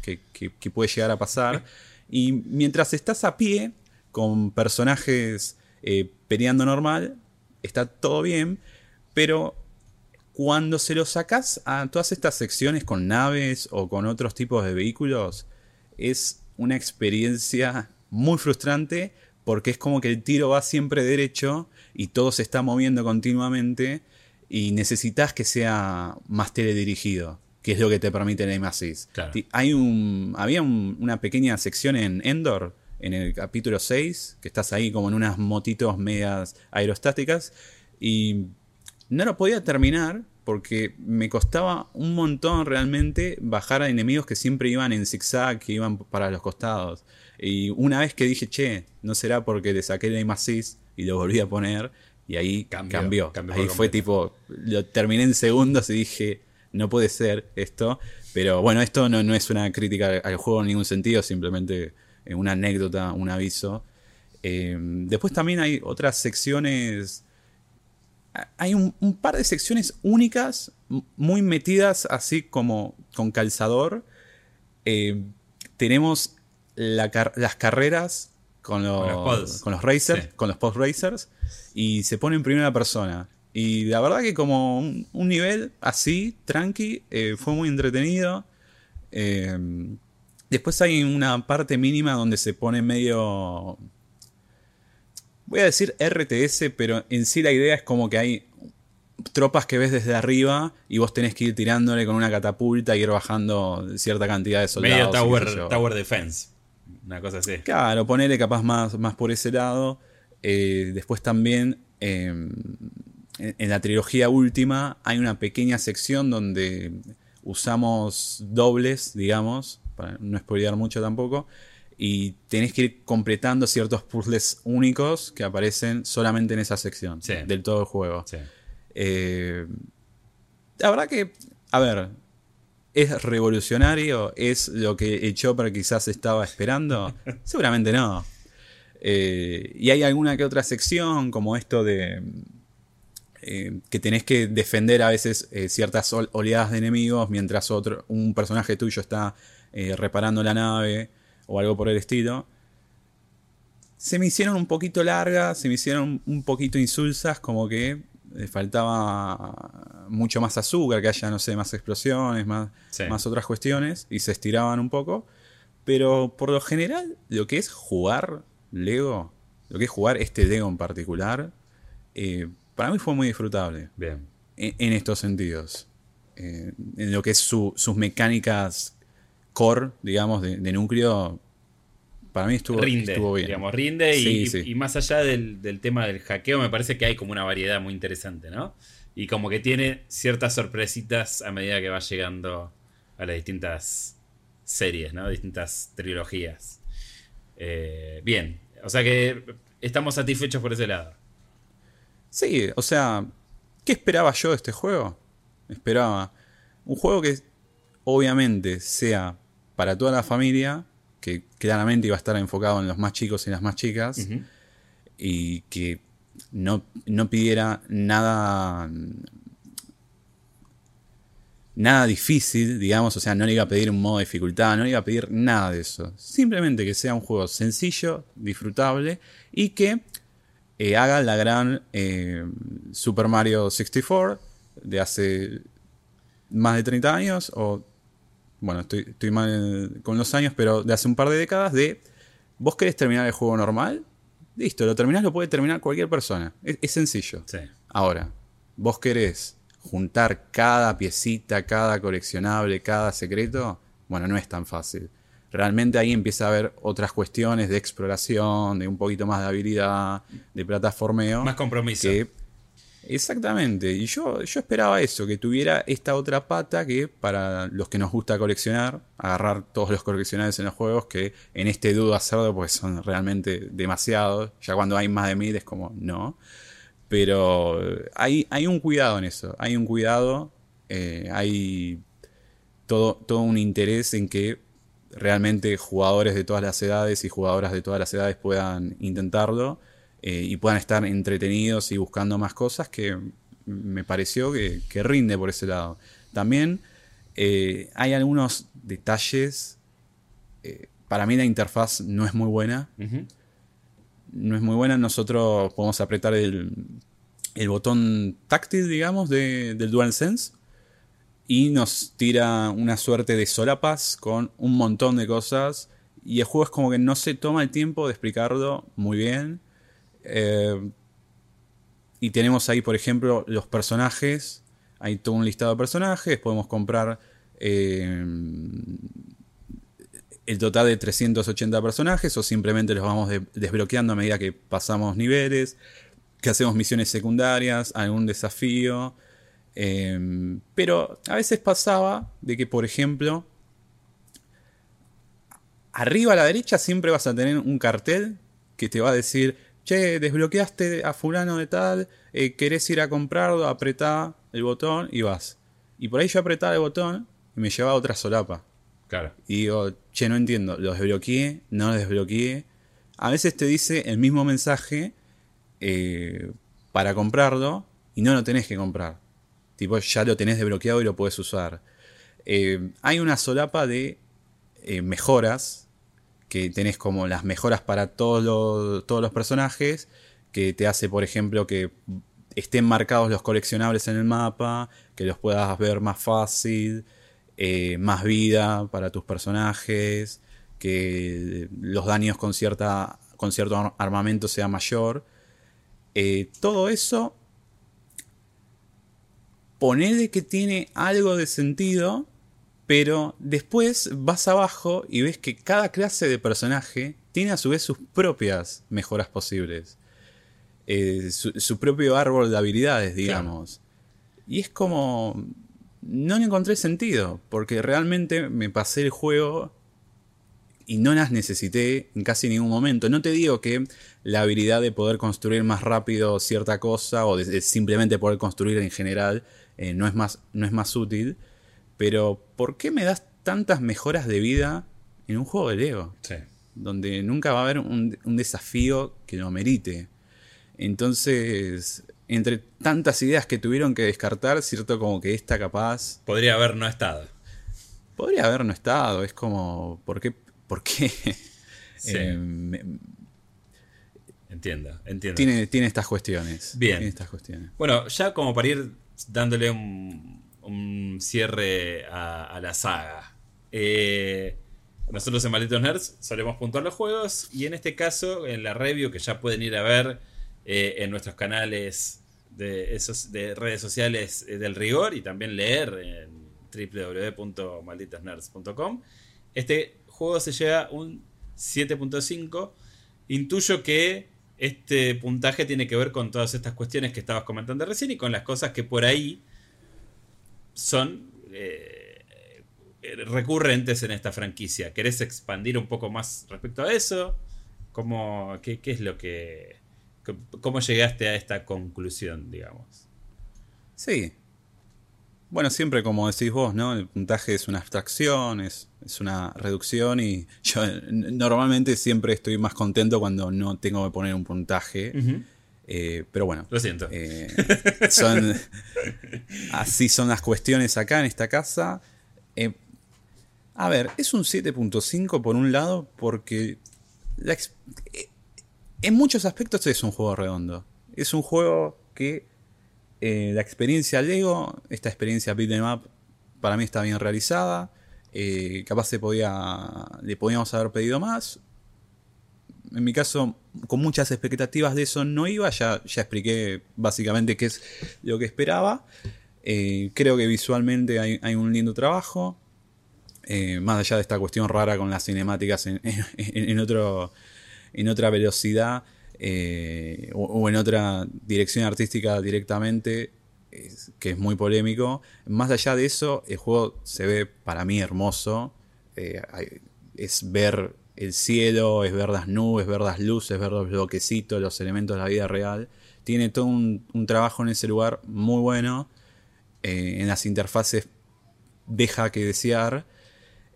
que, que- que puede llegar a pasar. Y mientras estás a pie, con personajes eh, peleando normal, está todo bien, pero cuando se lo sacas a todas estas secciones con naves o con otros tipos de vehículos, es una experiencia muy frustrante porque es como que el tiro va siempre derecho y todo se está moviendo continuamente y necesitas que sea más teledirigido, que es lo que te permite el aim assist. Claro. Ti- Hay un, había un- una pequeña sección en Endor, en el capítulo 6, que estás ahí como en unas motitos medias aerostáticas y no lo podía terminar porque me costaba un montón realmente bajar a enemigos que siempre iban en zigzag, que iban para los costados. Y una vez que dije, che, no será porque le saqué el assist y lo volví a poner, y ahí Cambió, cambió. cambió ahí fue tipo, lo terminé en segundos y dije, no puede ser esto. Pero bueno, esto no, no es una crítica al- al juego en ningún sentido, simplemente eh, una anécdota, un aviso. Eh, después también hay otras secciones hay un, un par de secciones únicas, muy metidas así como con calzador. Eh, tenemos la car- las carreras con los, Con los pods. con los racers, Sí. con los post racers, y se pone en primera persona. Y la verdad que como un, un nivel así, tranqui, eh, fue muy entretenido. Eh, después hay una parte mínima donde se pone medio voy a decir RTS, pero en sí la idea es como que hay tropas que ves desde arriba y vos tenés que ir tirándole con una catapulta y ir bajando cierta cantidad de soldados. Medio tower, tower Defense. Una cosa así. Claro, ponele capaz más, más por ese lado. Eh, después también eh, en, en la trilogía última hay una pequeña sección donde usamos dobles, digamos, para no spoilear mucho tampoco. Y tenés que ir completando ciertos puzzles únicos que aparecen solamente en esa sección Sí. del todo el juego. Sí. Eh, la verdad que, a ver, ¿es revolucionario? ¿Es lo que el Chopper quizás estaba esperando? Seguramente no. Eh, y hay alguna que otra sección, como esto de eh, que tenés que defender a veces ciertas ol- oleadas de enemigos mientras otro, un personaje tuyo está reparando la nave o algo por el estilo. Se me hicieron un poquito largas, se me hicieron un poquito insulsas, como que le faltaba mucho más azúcar, que haya, no sé, más explosiones, más, Sí. más otras cuestiones, y se estiraban un poco. Pero por lo general, lo que es jugar Lego, lo que es jugar este Lego en particular, eh, para mí fue muy disfrutable Bien. en, en estos sentidos. Eh, en lo que es su- sus mecánicas core, digamos, de, de núcleo, para mí estuvo, rinde, estuvo bien. digamos, rinde y, Sí, sí. y más allá del, del tema del hackeo, me parece que hay como una variedad muy interesante, ¿no? Y como que tiene ciertas sorpresitas a medida que va llegando a las distintas series, ¿no? Distintas trilogías. Eh, bien, o sea que estamos satisfechos por ese lado. Sí, o sea, ¿qué esperaba yo de este juego? Esperaba un juego que obviamente sea para toda la familia, que claramente iba a estar enfocado en los más chicos y las más chicas, y que no, no pidiera nada nada difícil, digamos, o sea, no le iba a pedir un modo de dificultad, no le iba a pedir nada de eso. Simplemente que sea un juego sencillo, disfrutable y que eh, haga la gran eh, Super Mario 64 de hace más de 30 años, o bueno, estoy, estoy mal con los años, pero de hace un par de décadas, de vos querés terminar el juego normal, listo, lo terminás, lo puede terminar cualquier persona. Es, es sencillo. Sí. Ahora, vos querés juntar cada piecita, cada coleccionable, cada secreto, bueno, no es tan fácil. Realmente ahí empieza a haber otras cuestiones de exploración, de un poquito más de habilidad, de plataformeo. Más compromiso. Que, exactamente. Y yo, yo esperaba eso, que tuviera esta otra pata que para los que nos gusta coleccionar, agarrar todos los coleccionables en los juegos, que en este dudo hacerlo porque son realmente demasiados. Ya cuando hay más de mil es como, no. Pero hay, hay un cuidado en eso. Hay un cuidado. eh, hay todo, todo un interés en que realmente jugadores de todas las edades y jugadoras de todas las edades puedan intentarlo eh, y puedan estar entretenidos y buscando más cosas que me pareció que, que rinde por ese lado. También eh, hay algunos detalles. eh, para mí la interfaz no es muy buena no es muy buena. Nosotros podemos apretar el, el botón táctil, digamos, de- del DualSense. Y nos tira una suerte de solapas con un montón de cosas. Y el juego es como que no se toma el tiempo de explicarlo muy bien. Eh, y tenemos ahí, por ejemplo, los personajes. Hay todo un listado de personajes. Podemos comprar eh, el total de 380 personajes o simplemente los vamos de- desbloqueando a medida que pasamos niveles, que hacemos misiones secundarias, algún desafío. Eh, pero a veces pasaba de que, por ejemplo, arriba a la derecha siempre vas a tener un cartel que te va a decir, che, desbloqueaste a fulano de tal, eh, querés ir a comprarlo, apretá el botón y vas. Y por ahí yo apretaba el botón y me llevaba a otra solapa. Claro. Y digo, che, no entiendo, ¿los desbloqueé? ¿No los desbloqueé? A veces te dice el mismo mensaje eh, para comprarlo y no lo tenés que comprar. Tipo, ya lo tenés desbloqueado y lo puedes usar. Eh, hay una solapa de eh, mejoras, que tenés como las mejoras para todos los, todos los personajes, que te hace, por ejemplo, que estén marcados los coleccionables en el mapa, que los puedas ver más fácil, eh, más vida para tus personajes, que los daños con, cierta, con cierto ar- armamento sea mayor. Eh, todo eso, ponele que tiene algo de sentido, pero después vas abajo y ves que cada clase de personaje tiene a su vez sus propias mejoras posibles. Eh, su, su propio árbol de habilidades, digamos. Y es como... No le encontré sentido, porque realmente me pasé el juego y no las necesité en casi ningún momento. No te digo que la habilidad de poder construir más rápido cierta cosa o de, simplemente poder construir en general eh, no, es más, no es más útil, pero ¿por qué me das tantas mejoras de vida en un juego de Lego? Sí. Donde nunca va a haber un, un desafío que lo merite. Entonces, entre tantas ideas que tuvieron que descartar, cierto como que esta capaz... Podría haber no estado. Podría haber no estado, es como, ¿por qué? ¿Por qué? Sí. Eh, me- Entiendo, entiendo. tiene, tiene estas cuestiones. Bien. Tiene estas cuestiones. Bueno, ya como para ir dándole un, un cierre a, la saga. Eh, nosotros en Malditos Nerds solemos puntuar los juegos y en este caso, en la review que ya pueden ir a ver eh, en nuestros canales de redes sociales eh, del rigor y también leer en www.malditosnerds.com. Este juego se lleva un 7.5. Intuyo que este puntaje tiene que ver con todas estas cuestiones que estabas comentando recién y con las cosas que por ahí son eh, recurrentes en esta franquicia. ¿Querés expandir un poco más respecto a eso? ¿Cómo, qué, qué es lo que... ¿Cómo llegaste a esta conclusión, digamos? Sí. Bueno, siempre como decís vos, ¿no? El puntaje es una abstracción, es, es una reducción y yo normalmente siempre estoy más contento cuando no tengo que poner un puntaje. Eh, pero bueno, Lo siento. Eh, son, así son las cuestiones acá en esta casa. Eh, a ver, es un 7.5 por un lado porque la eh, en muchos aspectos es un juego redondo. Es un juego que la experiencia Lego, esta experiencia beat 'em up, para mí está bien realizada. Capaz se podía, le podíamos haber pedido más. En mi caso, con muchas expectativas de eso no iba. Ya, ya expliqué básicamente qué es lo que esperaba. Eh, creo que visualmente hay, un lindo trabajo. Eh, más allá de esta cuestión rara con las cinemáticas en, en- otro, en otra velocidad eh, o, en otra dirección artística directamente, que es muy polémico. Más allá de eso, el juego se ve para mí hermoso. Es ver el cielo, es ver las nubes, ver las luces, ver los bloquecitos, los elementos de la vida real. Tiene todo un, trabajo en ese lugar muy bueno. Eh, en las interfaces deja que desear.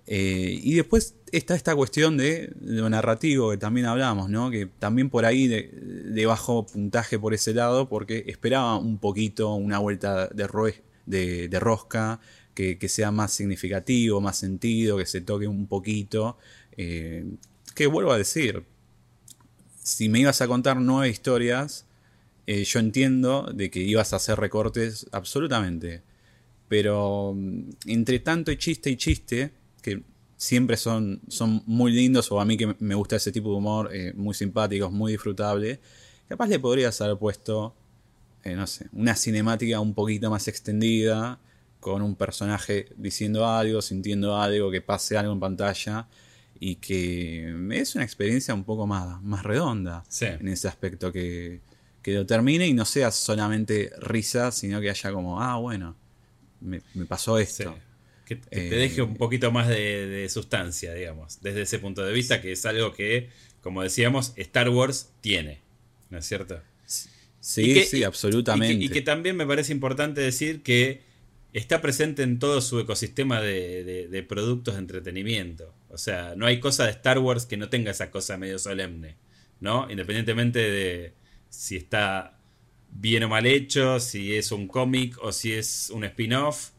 Eh, y después está esta cuestión de lo narrativo que también hablamos, ¿no? Que también por ahí le, le bajo puntaje por ese lado porque esperaba un poquito una vuelta de rosca, que, que sea más significativo, más sentido, que se toque un poquito. Eh, que vuelvo a decir, si me ibas a contar nueve historias, eh, yo entiendo de que ibas a hacer recortes absolutamente. Pero mm, entre tanto y chiste y chiste, que siempre son, son muy lindos, o a mí que me gusta ese tipo de humor, eh, muy simpáticos, muy disfrutable, capaz le podrías haber puesto, no sé, una cinemática un poquito más extendida, con un personaje diciendo algo, sintiendo algo, que pase algo en pantalla, y que es una experiencia un poco más, más redonda Sí. en ese aspecto, que, que lo termine y no sea solamente risa, sino que haya como, ah, bueno, me, me pasó Sí. esto. Que, que Eh, te deje un poquito más de, de sustancia, digamos, desde ese punto de vista, que es algo que, como decíamos, Star Wars tiene, ¿no es cierto? Sí, que- sí, absolutamente. Y que, y que también me parece importante decir que está presente en todo su ecosistema de, de- de productos de entretenimiento. O sea, no hay cosa de Star Wars que no tenga esa cosa medio solemne, ¿no? Independientemente de si está bien o mal hecho, si es un cómic o si es un spin-off,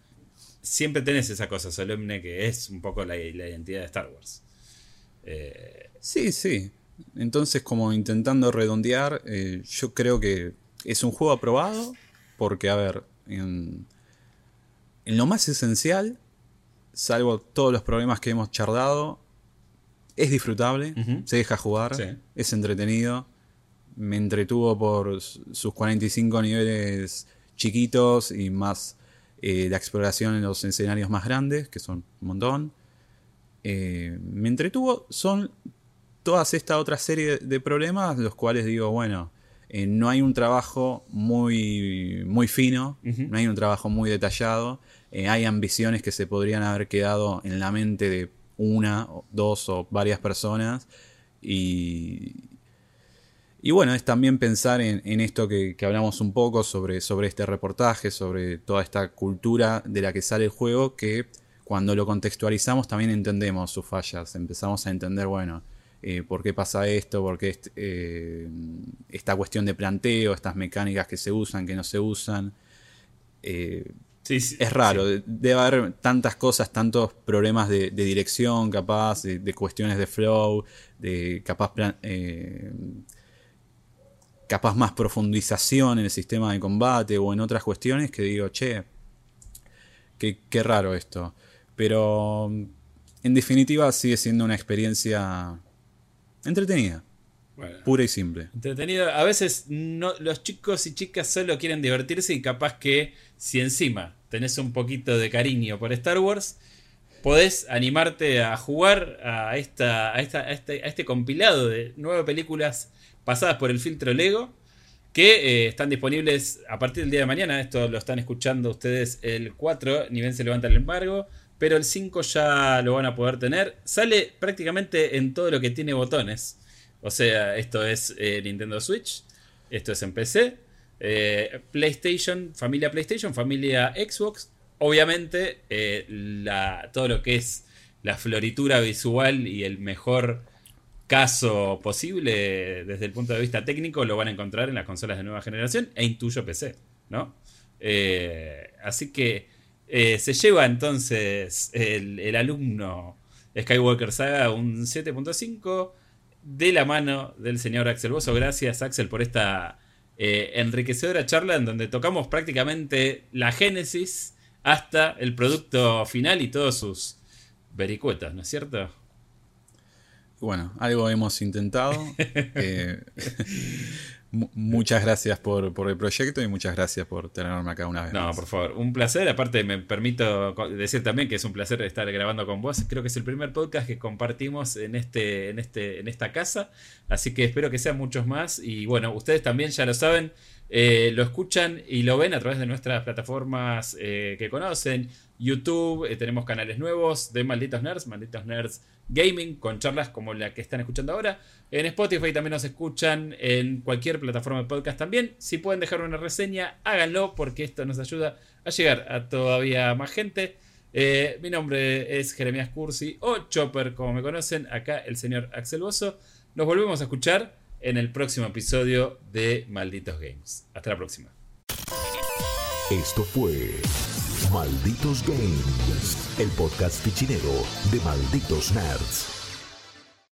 siempre tenés esa cosa solemne que es un poco la, identidad de Star Wars. Eh, Sí, sí. Entonces, como intentando redondear, eh, yo creo que es un juego aprobado porque, a ver, en lo más esencial, salvo todos los problemas que hemos charlado, es disfrutable, se deja jugar, Sí. es entretenido, me entretuvo por sus 45 niveles chiquitos y más eh, la exploración en los escenarios más grandes, que son un montón. Eh, me entretuvo, son todas esta otra serie de problemas, los cuales digo, bueno, eh, no hay un trabajo muy, muy fino, no hay un trabajo muy detallado, eh, hay ambiciones que se podrían haber quedado en la mente de una, dos o varias personas. Y, y bueno, es también pensar en, esto que, hablamos un poco sobre, sobre este reportaje, sobre toda esta cultura de la que sale el juego, que cuando lo contextualizamos también entendemos sus fallas, empezamos a entender, bueno, eh, por qué pasa esto, por qué eh, esta cuestión de planteo, estas mecánicas que se usan, que no se usan. Es raro, debe haber tantas cosas, tantos problemas de, dirección, capaz, de, cuestiones de flow, de capaz, capaz más profundización en el sistema de combate o en otras cuestiones que digo, che, qué, qué raro esto. Pero en definitiva sigue siendo una experiencia Entretenida. Pura y simple. Entretenida. A veces no, los chicos y chicas solo quieren divertirse y capaz que si encima tenés un poquito de cariño por Star Wars, podés animarte a jugar a, esta, a, esta, este, a, este, compilado de nueve películas pasadas por el filtro Lego que eh, están disponibles a partir del día de mañana. Esto lo están escuchando ustedes el 4, ni bien se levanta el embargo pero el 5 ya lo van a poder tener. Sale prácticamente en todo lo que tiene botones. O sea, esto es eh, Nintendo Switch, esto es en PC, eh, PlayStation, familia PlayStation, familia Xbox. Obviamente, eh, todo lo que es la floritura visual y el mejor caso posible desde el punto de vista técnico lo van a encontrar en las consolas de nueva generación e intuyo PC, ¿no? así que se lleva entonces el, alumno Skywalker Saga un 7.5 de la mano del señor Axel Bosso. Gracias Axel por esta eh, enriquecedora charla en donde tocamos prácticamente la génesis hasta el producto final y todos sus vericuetas, ¿no es cierto? Bueno, algo hemos intentado. Eh, muchas gracias por, el proyecto y muchas gracias por tenerme acá una vez. No, por favor, un placer. Aparte, me permito decir también que es un placer estar grabando con vos. Creo que es el primer podcast que compartimos en, este, en, este, en esta casa. Así que espero que sean muchos más. Y bueno, ustedes también ya lo saben. Eh, lo escuchan y lo ven a través de nuestras plataformas eh, que conocen. YouTube, eh, tenemos canales nuevos de Malditos Nerds, Malditos Nerds Gaming, con charlas como la que están escuchando ahora. En Spotify también nos escuchan, en cualquier plataforma de podcast también. Si pueden dejar una reseña, háganlo porque esto nos ayuda a llegar a todavía más gente. mi nombre es Jeremías Cursi o Chopper, como me conocen. Acá el señor Axel Bozo. Nos volvemos a escuchar en el próximo episodio de Malditos Games. Hasta la próxima. Esto fue Malditos Games, el podcast fichinero de Malditos Nerds.